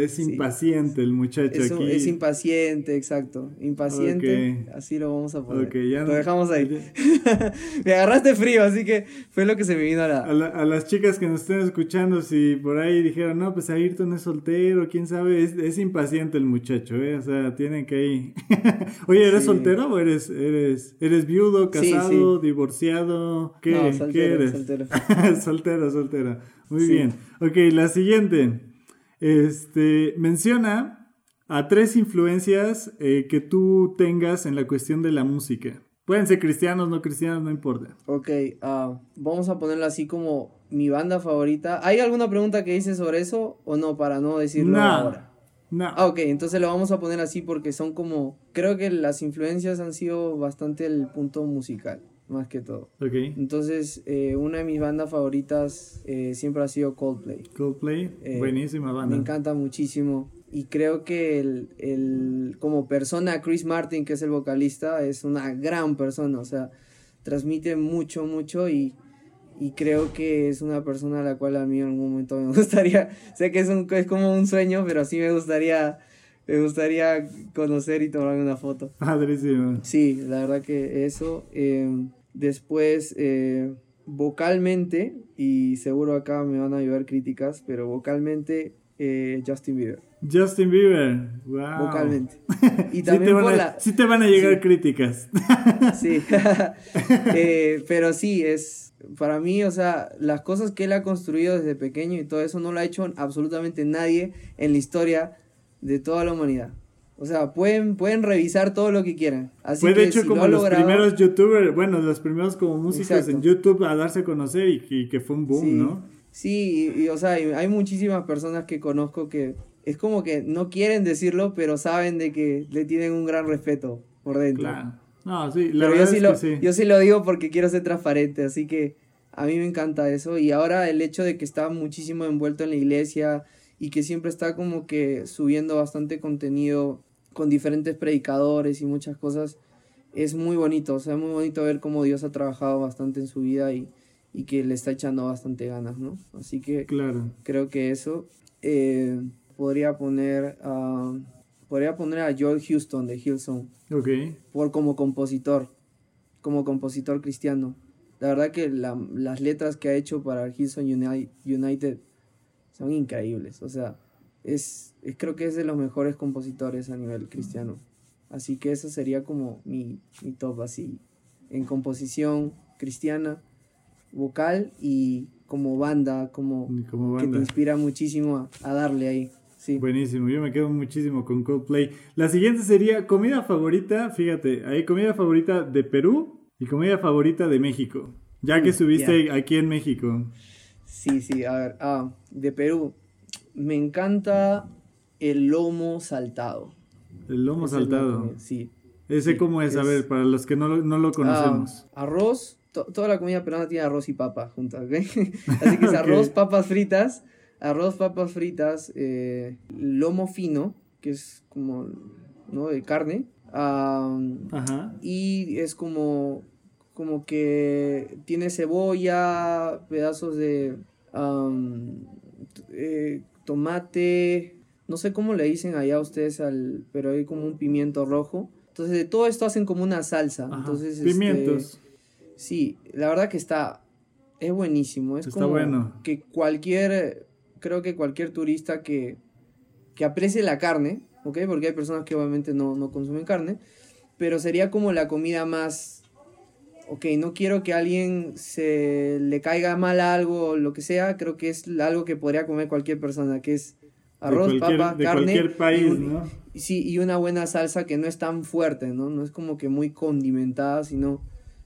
Es Sí. impaciente el muchacho Es, aquí. es impaciente, exacto. Impaciente, así lo vamos a poner. Ya lo no- dejamos ahí. me agarraste frío, así que fue lo que se me vino a la... A, la- a las chicas que nos estén escuchando, si por ahí dijeron, no, pues Ayrton es soltero, quién sabe, es, es impaciente el muchacho, ¿eh? O sea, tienen que ir. Oye, ¿eres Sí. soltero o eres, eres, eres viudo, casado, divorciado? ¿Qué, No, ¿qué soltero, eres? soltero. soltero, soltero. Muy Sí. bien. Ok, la siguiente. Este, menciona a tres influencias eh, que tú tengas en la cuestión de la música. Pueden ser cristianos, no cristianos, no importa. Ok, ah, vamos a ponerlo así como mi banda favorita. ¿Hay alguna pregunta que dice sobre eso o no? Para no decirlo No. ahora. No. Ah, ok, entonces lo vamos a poner así porque son como... Creo que las influencias han sido bastante el punto musical, más que todo. Ok. Entonces, eh, una de mis bandas favoritas eh, siempre ha sido Coldplay. Coldplay, Eh, buenísima banda. Me encanta muchísimo. Y creo que el, el- como persona, Chris Martin, que es el vocalista, es una gran persona. O sea, transmite mucho, mucho y, y creo que es una persona a la cual a mí en algún momento me gustaría, sé que es, un, es como un sueño, pero sí me gustaría, me gustaría conocer y tomarme una foto. Padrísimo. Sí, la verdad que eso. eh, después, eh, vocalmente, y seguro acá me van a llover críticas, pero vocalmente, eh, Justin Bieber. Justin Bieber. Wow. Vocalmente. Y Sí también te, van por a, la. sí te van a llegar Sí. críticas. Sí. Eh, pero sí, es. Para mí, o sea, las cosas que él ha construido desde pequeño y todo eso no lo ha hecho absolutamente nadie en la historia de toda la humanidad. O sea, pueden, pueden revisar todo lo que quieran. Así Fue que de hecho si como lo los logrado- primeros youtubers, bueno, los primeros como músicos Exacto. en YouTube a darse a conocer y, y que fue un boom, sí, ¿no? Sí, y, y, o sea, hay, hay muchísimas personas que conozco que es como que no quieren decirlo, pero saben de que le tienen un gran respeto por dentro. Claro. No, sí, la Pero yo verdad sí, es lo, que sí. yo sí lo digo porque quiero ser transparente, así que a mí me encanta eso. Y ahora el hecho de que está muchísimo envuelto en la iglesia y que siempre está como que subiendo bastante contenido con diferentes predicadores y muchas cosas, es muy bonito. O sea, es muy bonito ver cómo Dios ha trabajado bastante en su vida y, y que le está echando bastante ganas, ¿no? Así que Claro. creo que eso eh, podría poner a podría poner a Joel Houston de Hillsong Ok. por como compositor como compositor cristiano la verdad que la- las letras que ha hecho para Hillsong Uni- United son increíbles o sea es- creo que es de los mejores compositores a nivel cristiano así que eso sería como mi, mi top así en composición cristiana vocal y como banda como Como que te banda. inspira muchísimo a, a darle ahí. Sí. Buenísimo, yo me quedo muchísimo con Coldplay. La siguiente sería comida favorita, fíjate, hay comida favorita de Perú y comida favorita de México. Ya que Mm, estuviste aquí en México. Sí, sí, a ver, ah, de Perú. Me encanta el lomo saltado. El lomo es saltado. Sí. Ese Sí, cómo es, a ver, para los que no lo, no lo conocemos. Ah, arroz, to- toda la comida peruana tiene arroz y papa juntas, ¿ok? Así que es arroz, papas fritas, arroz, papas fritas, eh, lomo fino, que es como, ¿no? De carne. Ajá. y es como como que tiene cebolla, pedazos de eh, tomate, no sé cómo le dicen allá ustedes al, pero hay como un pimiento rojo. Entonces de todo esto hacen como una salsa. Ajá. Entonces este, Pimientos. sí, la verdad que está es buenísimo, es Está como bueno. que cualquier creo que cualquier turista que que aprecie la carne, ¿ok? Porque hay personas que obviamente no, no consumen carne, pero sería como la comida más, ok, no quiero que a alguien se le caiga mal algo o lo que sea, creo que es algo que podría comer cualquier persona, que es arroz, de papa, de carne cualquier país, y, un- ¿no? sí, y una buena salsa que no es tan fuerte, ¿no? No es como que muy condimentada, sino,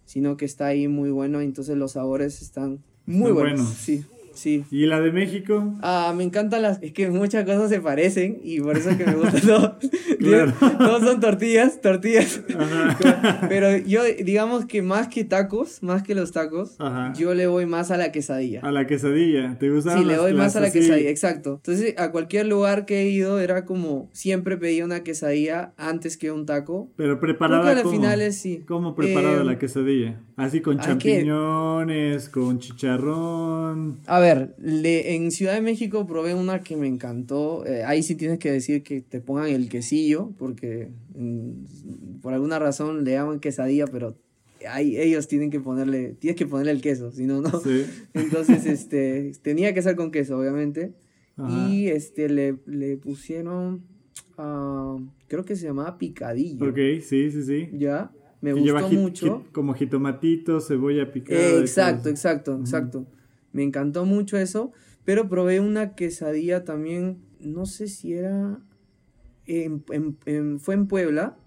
sino que está ahí muy bueno, entonces los sabores están muy buenos. buenos. Sí, sí. ¿Y la de México? Ah, me encantan las. Es que muchas cosas se parecen y por eso es que me gusta todo. Claro. Todos son tortillas, tortillas. Ajá. Pero yo, digamos que más que tacos, más que los tacos, Ajá. yo le voy más a la quesadilla. A la quesadilla. ¿Te gustan Sí, le las- doy más a la así? quesadilla, exacto. Entonces, a cualquier lugar que he ido, era como siempre pedía una quesadilla antes que un taco. Pero preparada que a las ¿cómo? finales sí. ¿Cómo preparada Eh, la quesadilla? Así con champiñones, con chicharrón. A ver, le- en Ciudad de México probé una que me encantó. Eh, ahí sí tienes que decir que te pongan el quesillo, porque mm, por alguna razón le llaman quesadilla, pero ahí ellos tienen que ponerle, tienes que ponerle el queso, si no, no. Sí. Entonces, este, tenía que ser con queso, obviamente. Ajá. Y este, le, le pusieron, ah, creo que se llamaba picadillo. Ok, sí, sí, sí. Ya, me Que gustó mucho. jit- como jitomatito, cebolla picada. Eh, exacto, exacto, exacto. Me encantó mucho eso, pero probé una quesadilla también, no sé si era, en- en- en- fue en Puebla,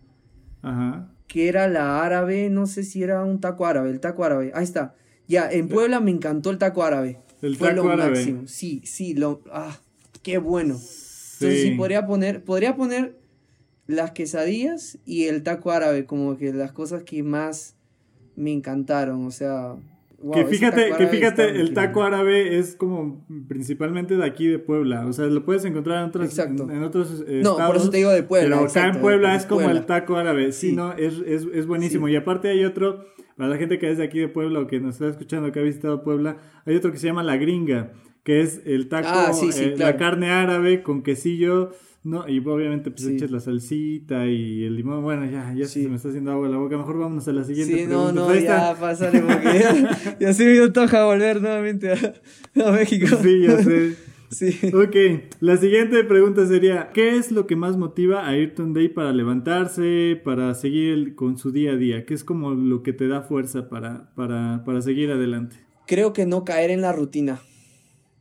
Ajá. que era la árabe, no sé si era un taco árabe, el taco árabe, ahí está. Ya, en Puebla me encantó el taco árabe. El Fue taco lo árabe. máximo. Sí, sí, lo, ah, qué bueno. Entonces sí, Sí. podría poner, podría poner las quesadillas y el taco árabe como que las cosas que más me encantaron, o sea... wow, que fíjate, que fíjate, el taco árabe es como principalmente de aquí de Puebla. O sea, lo puedes encontrar en otros, Exacto. en, en otros eh, No, por estados, eso te digo de Puebla, Pero acá en Puebla es como Puebla. el taco árabe. Sí, Sí. no, es, es, es buenísimo. Sí. Y aparte hay otro, para la gente que es de aquí de Puebla o que nos está escuchando, que ha visitado Puebla, hay otro que se llama La Gringa, que es el taco, Ah, sí, eh, la carne árabe con quesillo. No, y obviamente pues Sí. echas la salsita y el limón. Bueno, ya, ya Sí. se me está haciendo agua en la boca. Mejor vámonos a la siguiente Sí, no, pregunta. no, Pues ahí ya pásale porque ya, ya se me antoja volver nuevamente a, a México. Sí, ya sé. Sí. Ok, la siguiente pregunta sería, ¿qué es lo que más motiva a Ayrton Day para levantarse, para seguir el- con su día a día? ¿Qué es como lo que te da fuerza para, para, para seguir adelante? Creo que no caer en la rutina.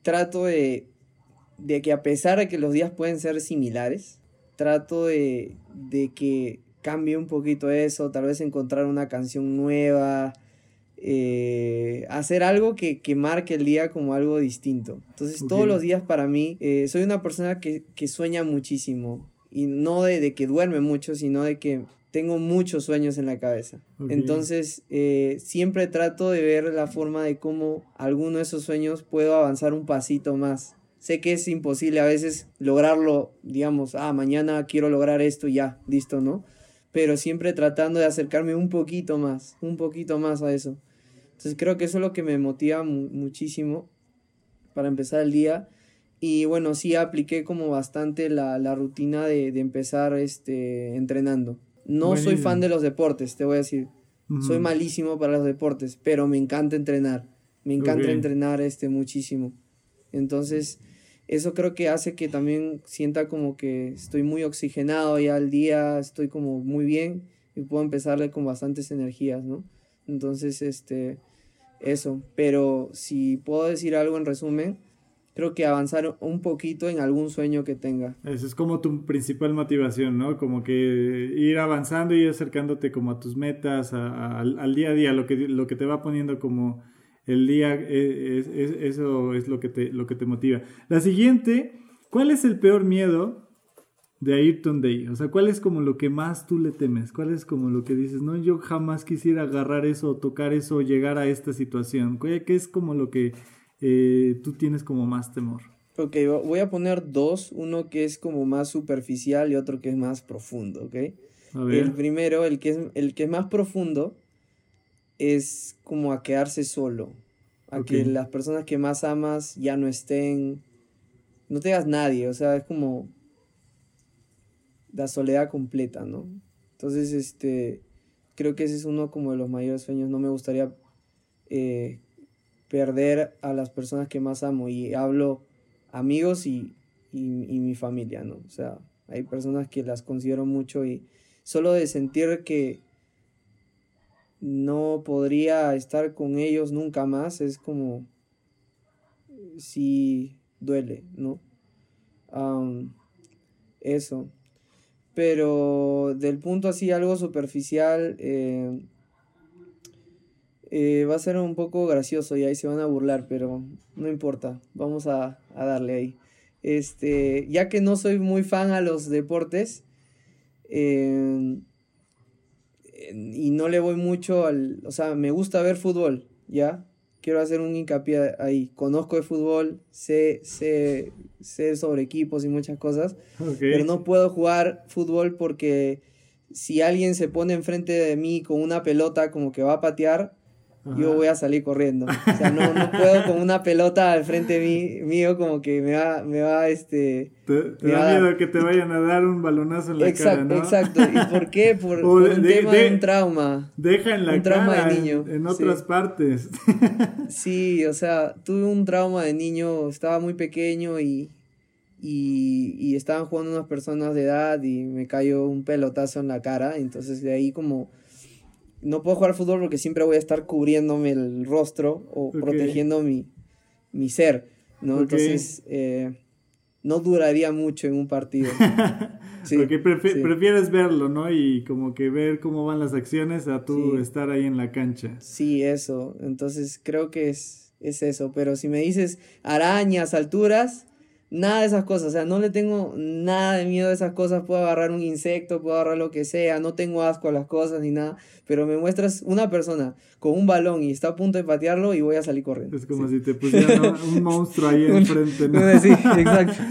Trato de, de que a pesar de que los días pueden ser similares, trato de, de que cambie un poquito eso, tal vez encontrar una canción nueva, eh, hacer algo que, que marque el día como algo distinto. Entonces todos los días para mí, eh, soy una persona que, que sueña muchísimo y no de, de que duerme mucho, sino de que tengo muchos sueños en la cabeza. Entonces, eh, siempre trato de ver la forma de cómo alguno de esos sueños puedo avanzar un pasito más. Sé que es imposible a veces lograrlo, digamos, ah, mañana quiero lograr esto y ya, listo, ¿no? Pero siempre tratando de acercarme un poquito más, un poquito más a eso. Entonces creo que eso es lo que me motiva mu- muchísimo para empezar el día. Y bueno, sí apliqué como bastante la, la rutina de, de empezar este, entrenando. No soy fan de los deportes, te voy a decir. Soy malísimo para los deportes, pero me encanta entrenar. Me encanta Ok. entrenar este muchísimo. Entonces, eso creo que hace que también sienta como que estoy muy oxigenado ya al día, estoy como muy bien y puedo empezarle con bastantes energías, ¿no? Entonces, este, eso. Pero si puedo decir algo en resumen, creo que avanzar un poquito en algún sueño que tenga. Esa es como tu principal motivación, ¿no? Como que ir avanzando y acercándote como a tus metas, a- a- al, al día a día, lo que, lo que te va poniendo como el día, eh, es- es- eso es lo que, te, lo que te motiva. La siguiente, ¿cuál es el peor miedo de Ayrton Day? O sea, ¿cuál es como lo que más tú le temes? ¿Cuál es como lo que dices, no, yo jamás quisiera agarrar eso, tocar eso, llegar a esta situación? ¿Qué es como lo que eh, tú tienes como más temor? Ok, vo- voy a poner dos, uno que es como más superficial y otro que es más profundo, ¿ok? A ver. El primero, el que es, el que es más profundo, es como a quedarse solo. A que las personas que más amas ya no estén. No tengas nadie, o sea, es como la soledad completa, ¿no? Entonces, este, creo que ese es uno como de los mayores sueños. No me gustaría eh, perder a las personas que más amo. Y hablo amigos y, y, y mi familia, ¿no? O sea, hay personas que las considero mucho y solo de sentir que no podría estar con ellos nunca más es como sí duele, ¿no? Eso. Pero del punto así, algo superficial, eh, eh, va a ser un poco gracioso y ahí se van a burlar, pero no importa, vamos a, a darle ahí. Este, ya que no soy muy fan a los deportes, eh, y no le voy mucho al, o sea, me gusta ver fútbol, ¿ya? Quiero hacer un hincapié ahí. Conozco de fútbol, sé, sé, sé sobre equipos y muchas cosas, pero no puedo jugar fútbol porque si alguien se pone enfrente de mí con una pelota como que va a patear, yo voy a salir corriendo. O sea, no, no puedo con una pelota al frente mí, mío como que me va, me va, este... Te, da miedo que te vayan a dar un balonazo en la cara, ¿no? Exacto, ¿y por qué? Por, un tema de, un trauma. Deja en la un trauma de niño. En, otras partes. sí, o sea, tuve un trauma de niño, estaba muy pequeño y, y, y estaban jugando unas personas de edad y me cayó un pelotazo en la cara, entonces de ahí como no puedo jugar fútbol porque siempre voy a estar cubriéndome el rostro o protegiendo mi, mi, ser, ¿no? Entonces, eh, no duraría mucho en un partido. sí, porque prefieres verlo, ¿no? Y como que ver cómo van las acciones a tú estar ahí en la cancha. Sí, eso. Entonces, creo que es, es eso. Pero si me dices arañas, alturas, Nada de esas cosas, o sea, no le tengo nada de miedo a esas cosas. Puedo agarrar un insecto, puedo agarrar lo que sea, no tengo asco a las cosas ni nada. Pero me muestras una persona con un balón y está a punto de patearlo y voy a salir corriendo. Es como si te pusieran un monstruo ahí enfrente, ¿no? Sí, exacto.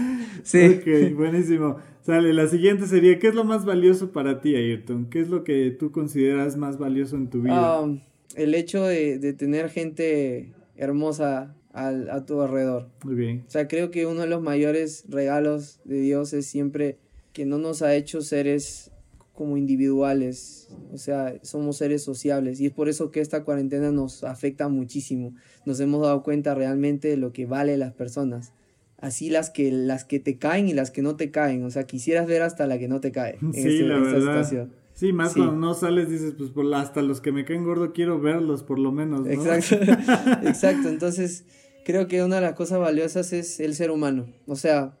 Sí. Ok, buenísimo. Sale, la siguiente sería, ¿qué es lo más valioso para ti, Ayrton? ¿Qué es lo que tú consideras más valioso en tu vida? Um, el hecho de, de tener gente hermosa al, a tu alrededor. Muy bien. O sea, creo que uno de los mayores regalos de Dios es siempre que no nos ha hecho seres como individuales, o sea, somos seres sociables y es por eso que esta cuarentena nos afecta muchísimo. Nos hemos dado cuenta realmente de lo que vale las personas. Así las que las que te caen y las que no te caen, o sea, quisieras ver hasta la que no te cae en, sí, la verdad. situación. Sí, más cuando no sales dices, pues por, hasta los que me caen gordo quiero verlos por lo menos, ¿no? Exacto. Exacto, entonces creo que una de las cosas valiosas es el ser humano. O sea,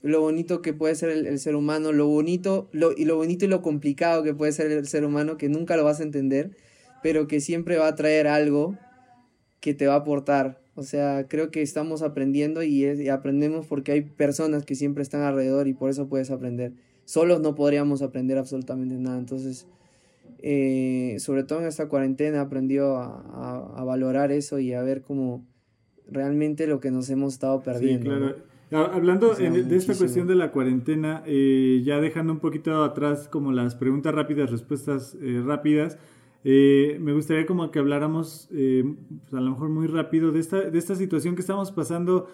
lo bonito que puede ser el, ser humano, lo bonito, lo, y lo bonito y lo complicado que puede ser el ser humano, que nunca lo vas a entender, pero que siempre va a traer algo que te va a aportar. O sea, creo que estamos aprendiendo y, aprendemos porque hay personas que siempre están alrededor y por eso puedes aprender. Solos no podríamos aprender absolutamente nada. Entonces, eh, sobre todo en esta cuarentena, aprendió a, a, valorar eso y a ver cómo realmente lo que nos hemos estado perdiendo. Sí, claro. Hablando de esta cuestión de la cuarentena, eh, ya dejando un poquito atrás como las preguntas rápidas, respuestas eh, rápidas, eh, me gustaría como que habláramos pues, a lo mejor muy rápido de esta, de esta situación que estamos pasando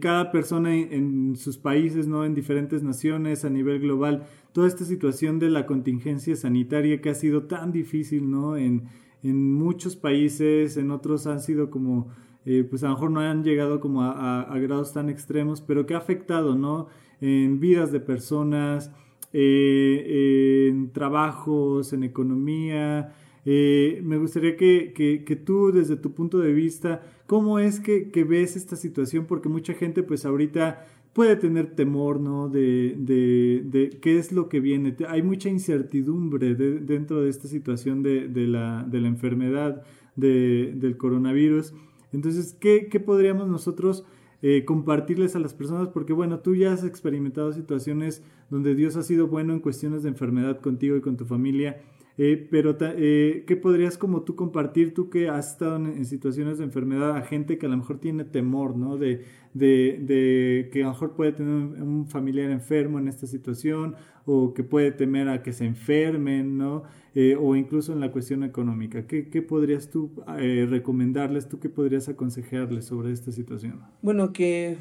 cada persona en, sus países, ¿no? en diferentes naciones a nivel global, toda esta situación de la contingencia sanitaria que ha sido tan difícil ¿no? en, en muchos países, en otros han sido como eh, pues a lo mejor no han llegado como a, grados tan extremos, pero que ha afectado, ¿no? En vidas de personas, eh, en trabajos, en economía. Eh, me gustaría que, que, tú, desde tu punto de vista, ¿cómo es que, que, ves esta situación? Porque mucha gente, pues ahorita puede tener temor, ¿no? De, de, de qué es lo que viene. Hay mucha incertidumbre dentro de esta situación de, de, la, de la enfermedad del coronavirus. Entonces, ¿qué, podríamos nosotros eh, compartirles a las personas? Porque bueno, tú ya has experimentado situaciones donde Dios ha sido bueno en cuestiones de enfermedad contigo y con tu familia. Eh, pero, eh, ¿qué podrías como tú compartir, tú que has estado en, situaciones de enfermedad, a gente que a lo mejor tiene temor, ¿no? De, de, de, que a lo mejor puede tener un, familiar enfermo en esta situación o que puede temer a que se enfermen, ¿no? Eh, o incluso en la cuestión económica. ¿Qué, qué podrías tú eh, recomendarles, tú qué podrías aconsejarles sobre esta situación? Bueno, que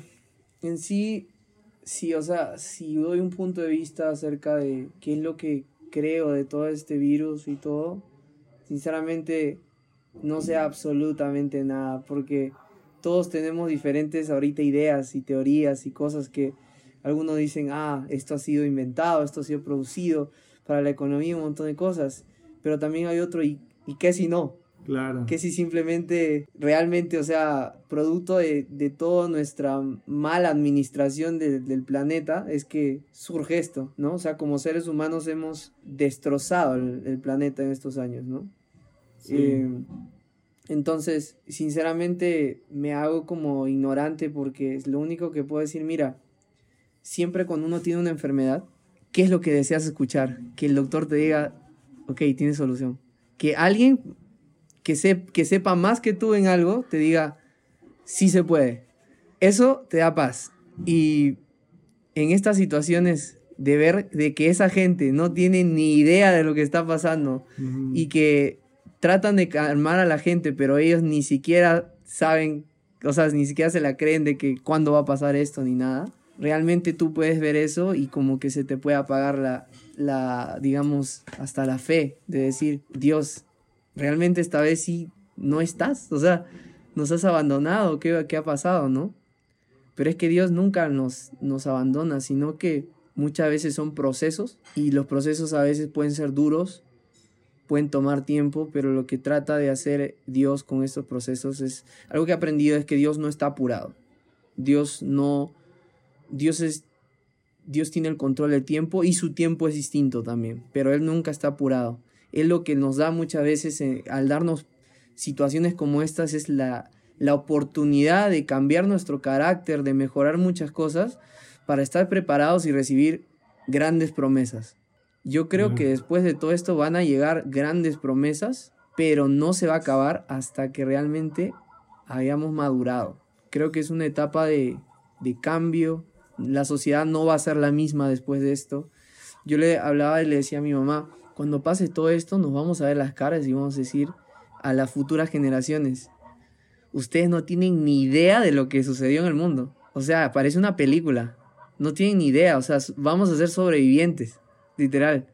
en sí, sí, o sea, si doy un punto de vista acerca de qué es lo que creo de todo este virus y todo, sinceramente no sé absolutamente nada, porque todos tenemos diferentes ahorita ideas y teorías y cosas que algunos dicen, ah, esto ha sido inventado, esto ha sido producido para la economía, un montón de cosas, pero también hay otro, ¿y, y qué si no? Claro. Que si simplemente, realmente, o sea, producto de, de toda nuestra mala administración del planeta, es que surge esto, ¿no? O sea, como seres humanos hemos destrozado el, planeta en estos años, ¿no? Sí. Eh, entonces, sinceramente, me hago como ignorante porque es lo único que puedo decir, mira, siempre cuando uno tiene una enfermedad, ¿qué es lo que deseas escuchar? Que el doctor te diga, ok, tiene solución. Que alguien que, que sepa más que tú en algo te diga, sí se puede. Eso te da paz. Y en estas situaciones de ver de que esa gente no tiene ni idea de lo que está pasando y que tratan de calmar a la gente, pero ellos ni siquiera saben, o sea, ni siquiera se la creen de que cuándo va a pasar esto ni nada. Realmente tú puedes ver eso y como que se te puede apagar la, la digamos, hasta la fe de decir, Dios, realmente esta vez sí no estás, o sea, nos has abandonado, ¿qué, qué ha pasado, no? Pero es que Dios nunca nos, nos abandona, sino que muchas veces son procesos y los procesos a veces pueden ser duros, pueden tomar tiempo, pero lo que trata de hacer Dios con estos procesos es algo que he aprendido es que Dios no está apurado. Dios no Dios es Dios tiene el control del tiempo y su tiempo es distinto también, pero él nunca está apurado. Él lo que nos da muchas veces eh, al darnos situaciones como estas es la la oportunidad de cambiar nuestro carácter, de mejorar muchas cosas para estar preparados y recibir grandes promesas. Yo creo que después de todo esto van a llegar grandes promesas, pero no se va a acabar hasta que realmente hayamos madurado. Creo que es una etapa de, de cambio. La sociedad no va a ser la misma después de esto. Yo le hablaba y le decía a mi mamá, cuando pase todo esto nos vamos a ver las caras y vamos a decir a las futuras generaciones, ustedes no tienen ni idea de lo que sucedió en el mundo. O sea, parece una película. No tienen ni idea. O sea, vamos a ser sobrevivientes, literal.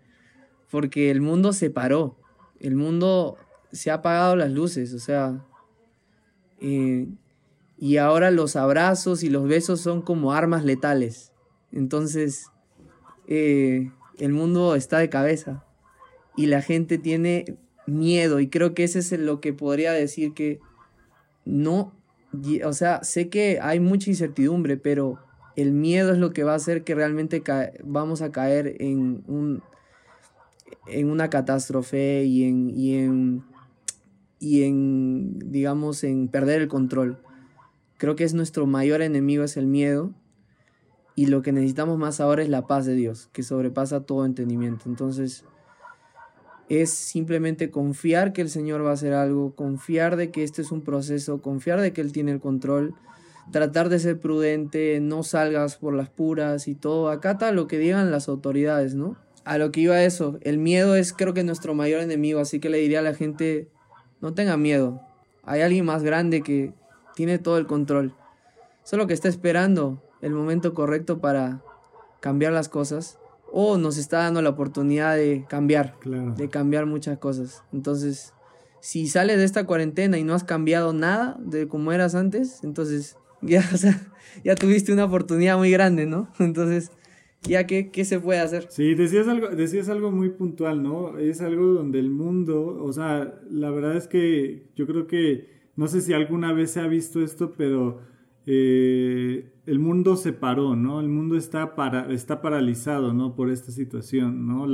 Porque el mundo se paró. El mundo se ha apagado las luces. O sea, eh, y ahora los abrazos y los besos son como armas letales. Entonces, eh, el mundo está de cabeza. Y la gente tiene miedo. Y creo que ese es lo que podría decir que no, o sea, sé que hay mucha incertidumbre, pero el miedo es lo que va a hacer que realmente vamos a caer en un en una catástrofe y en, y en y en digamos en perder el control. Creo que es nuestro mayor enemigo es el miedo y lo que necesitamos más ahora es la paz de Dios, que sobrepasa todo entendimiento. Entonces, es simplemente confiar que el Señor va a hacer algo, confiar de que este es un proceso, confiar de que Él tiene el control, tratar de ser prudente, no salgas por las puras y todo, acata lo que digan las autoridades, ¿no? A lo que iba eso, el miedo es creo que nuestro mayor enemigo, así que le diría a la gente, no tenga miedo, hay alguien más grande que tiene todo el control, solo que está esperando el momento correcto para cambiar las cosas o nos está dando la oportunidad de cambiar, de cambiar muchas cosas. Entonces, si sales de esta cuarentena y no has cambiado nada de como eras antes, entonces ya, ya tuviste una oportunidad muy grande, ¿no? Entonces, ya qué, qué se puede hacer. Sí, decías algo, decías algo muy puntual, ¿no? Es algo donde el mundo, o sea, la verdad es que yo creo que, no sé si alguna vez se ha visto esto, pero eh, el mundo se paró, ¿no? El mundo está, para, está paralizado, ¿no? Por esta situación, ¿no?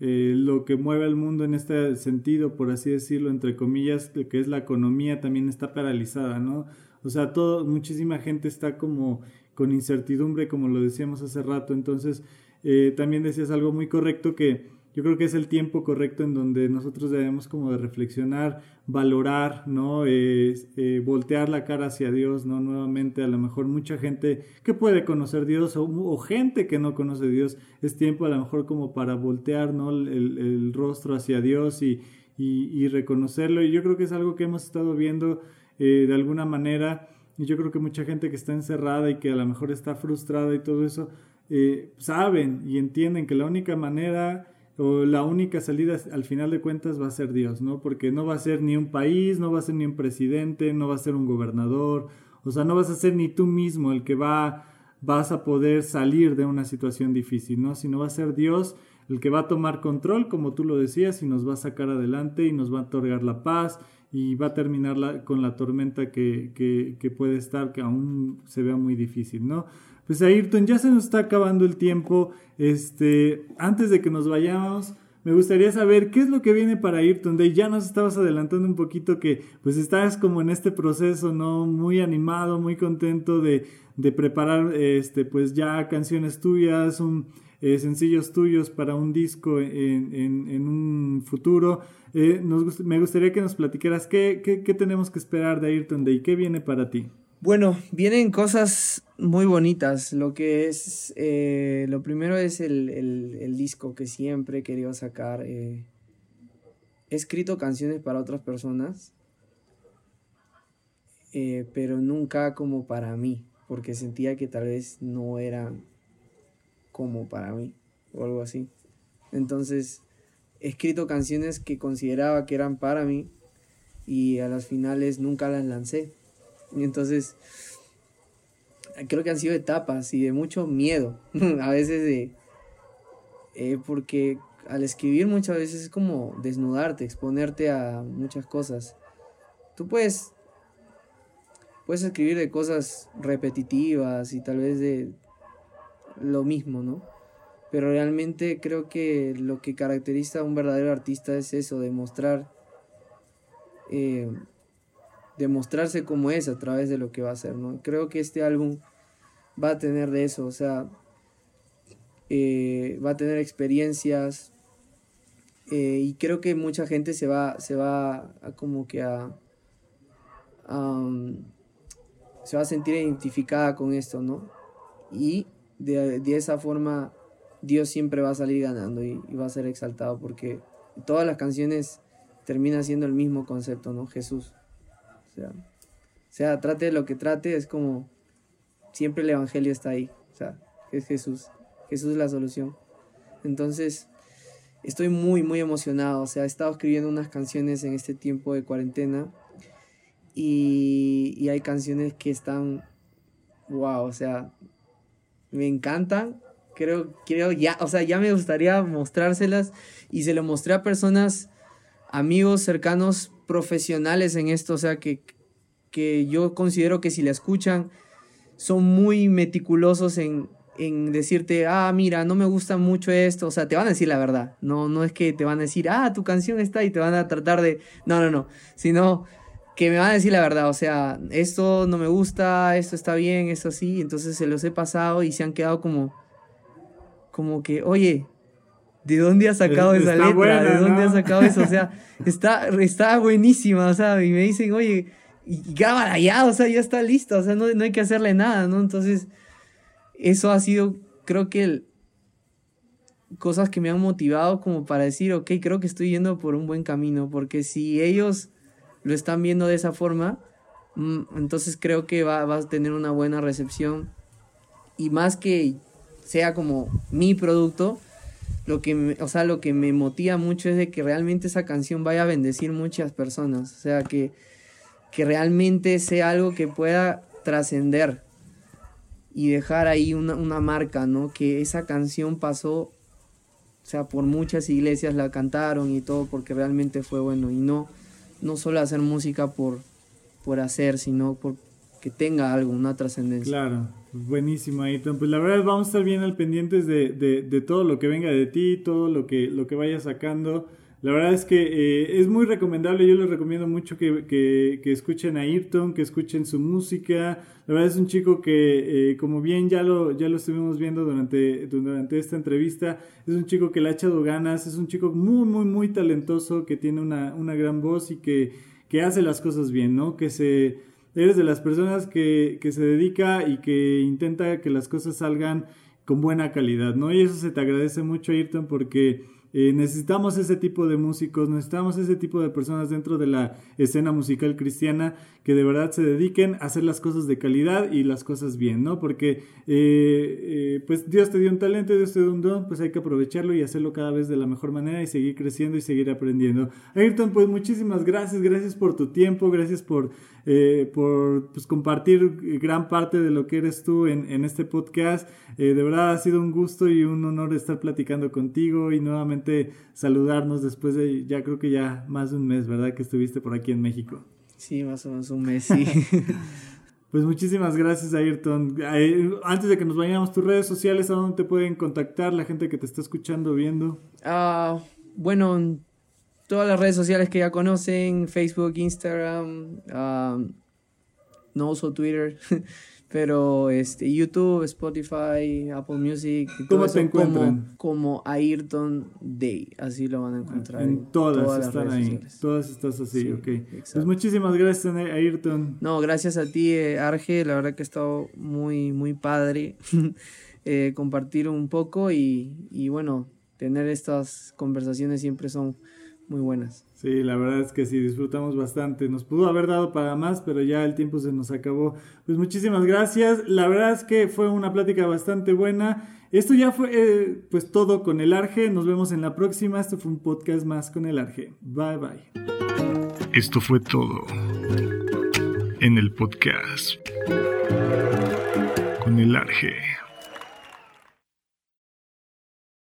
Eh, lo que mueve al mundo en este sentido, por así decirlo, entre comillas, que es la economía, también está paralizada, ¿no? O sea, todo, muchísima gente está como con incertidumbre, como lo decíamos hace rato. Entonces, eh, también decías algo muy correcto que yo creo que es el tiempo correcto en donde nosotros debemos como de reflexionar, valorar, ¿no? Eh, voltear la cara hacia Dios, ¿no? Nuevamente, a lo mejor mucha gente que puede conocer Dios o, gente que no conoce Dios, es tiempo a lo mejor como para voltear, ¿no? El, rostro hacia Dios y, y, reconocerlo. Y yo creo que es algo que hemos estado viendo eh, de alguna manera. Y yo creo que mucha gente que está encerrada y que a lo mejor está frustrada y todo eso, eh, saben y entienden que la única manera o la única salida al final de cuentas va a ser Dios, ¿no? Porque no va a ser ni un país, no va a ser ni un presidente, no va a ser un gobernador, o sea, no vas a ser ni tú mismo el que va vas a poder salir de una situación difícil, ¿no? Sino va a ser Dios el que va a tomar control, como tú lo decías, y nos va a sacar adelante y nos va a otorgar la paz y va a terminar con la tormenta que, que, que puede estar, que aún se vea muy difícil, ¿no? Pues Ayrton, ya se nos está acabando el tiempo. Este, antes de que nos vayamos, me gustaría saber qué es lo que viene para Ayrton Day. Ya nos estabas adelantando un poquito que pues estás como en este proceso, ¿no? Muy animado, muy contento de, de preparar este, pues ya canciones tuyas, un, eh, sencillos tuyos para un disco en, en, un futuro. Eh, nos, me gustaría que nos platicaras qué, qué, qué tenemos que esperar de Ayrton Day, qué viene para ti. Bueno, vienen cosas muy bonitas. Lo que es, eh, lo primero es el, el, disco que siempre he querido sacar. Eh, he escrito canciones para otras personas, eh, pero nunca como para mí, porque sentía que tal vez no eran como para mí o algo así. Entonces, he escrito canciones que consideraba que eran para mí y a las finales nunca las lancé. Y entonces, creo que han sido etapas y de mucho miedo, a veces de... Eh, porque al escribir muchas veces es como desnudarte, exponerte a muchas cosas. Tú puedes, puedes escribir de cosas repetitivas y tal vez de lo mismo, ¿no? Pero realmente creo que lo que caracteriza a un verdadero artista es eso, demostrar, eh, demostrarse como es a través de lo que va a hacer, ¿no? Creo que este álbum va a tener de eso, o sea, eh, va a tener experiencias, eh, y creo que mucha gente se va, se va a como que a, se va a sentir identificada con esto, ¿no? Y de, esa forma Dios siempre va a salir ganando y, va a ser exaltado porque todas las canciones terminan siendo el mismo concepto, ¿no? Jesús. Sea, o sea, trate de lo que trate, es como siempre el Evangelio está ahí. O sea, es Jesús. Jesús es la solución. Entonces, estoy muy, muy emocionado. O sea, he estado escribiendo unas canciones en este tiempo de cuarentena. Y, y hay canciones que están, wow, o sea, me encantan. Creo, creo ya, o sea, ya me gustaría mostrárselas. Y se lo mostré a personas, amigos cercanos, profesionales en esto. O sea, que, que yo considero que si la escuchan, son muy meticulosos en, en decirte, ah, mira, no me gusta mucho esto, o sea, te van a decir la verdad, no, no es que te van a decir, ah, tu canción está y te van a tratar de, no, no, no, sino que me van a decir la verdad, o sea, esto no me gusta, esto está bien, esto sí, entonces se los he pasado y se han quedado como, como que, oye, ¿de dónde has sacado esa letra? ¿De dónde has sacado eso? O sea, está, está buenísima, o sea, y me dicen, oye, y grábala ya, o sea, ya está lista, o sea, no, no hay que hacerle nada, ¿no? Entonces eso ha sido, creo que, cosas que me han motivado como para decir, ok, creo que estoy yendo por un buen camino, porque si ellos lo están viendo de esa forma, mm, entonces creo que va, vas a tener una buena recepción. Y más que sea como mi producto, lo que, me, o sea, lo que me motiva mucho es de que realmente esa canción vaya a bendecir muchas personas. O sea, que, que realmente sea algo que pueda trascender y dejar ahí una, marca, ¿no? Que esa canción pasó, o sea, por muchas iglesias la cantaron y todo porque realmente fue bueno y no, no solo hacer música por, por hacer, sino por que tenga algo, una trascendencia. Claro, buenísimo, Ayrton. Pues la verdad vamos a estar bien al pendientes de, de, de, todo lo que venga de ti, todo lo que, lo que vayas sacando. La verdad es que eh, es muy recomendable, yo les recomiendo mucho que, que, escuchen a Ayrton, que escuchen su música. La verdad es un chico que, eh, como bien ya lo, ya lo estuvimos viendo durante, durante esta entrevista, es un chico que le ha echado ganas, es un chico muy, muy, muy talentoso, que tiene una, una gran voz y que, que hace las cosas bien, ¿no? Que se, eres de las personas que, que se dedica y que intenta que las cosas salgan con buena calidad, ¿no? Y eso se te agradece mucho, Ayrton, porque eh, necesitamos ese tipo de músicos, necesitamos ese tipo de personas dentro de la escena musical cristiana que de verdad se dediquen a hacer las cosas de calidad y las cosas bien, ¿no? Porque eh, eh, pues Dios te dio un talento, Dios te dio un don, pues hay que aprovecharlo y hacerlo cada vez de la mejor manera y seguir creciendo y seguir aprendiendo. Ayrton, pues muchísimas gracias, gracias por tu tiempo, gracias por por pues, compartir gran parte de lo que eres tú en, en este podcast. De verdad ha sido un gusto y un honor estar platicando contigo y nuevamente saludarnos después de ya creo que ya más de un mes, ¿verdad? Que estuviste por aquí en México. Sí, más o menos un mes, sí. Pues muchísimas gracias, Ayrton. Antes de que nos vayamos, tus redes sociales, ¿a dónde te pueden contactar la gente que te está escuchando, viendo? Ah, bueno, todas las redes sociales que ya conocen, Facebook, Instagram, no uso Twitter, pero este YouTube, Spotify, Apple Music, ¿Cómo todo te Como, como Ayrton Day, así lo van a encontrar. En, todas, están ahí, todas estás así, ok. Pues muchísimas gracias Ayrton. No, gracias a ti eh, Arge, la verdad que ha estado muy, muy padre eh, compartir un poco y, y bueno, tener estas conversaciones siempre son muy buenas. Sí, la verdad es que sí, disfrutamos bastante. Nos pudo haber dado para más, pero ya el tiempo se nos acabó. Pues muchísimas gracias. La verdad es que fue una plática bastante buena. Esto ya fue eh, pues todo con el Arge. Nos vemos en la próxima. Esto fue un podcast más con el Arge. Bye bye. Esto fue todo en el podcast con el Arge.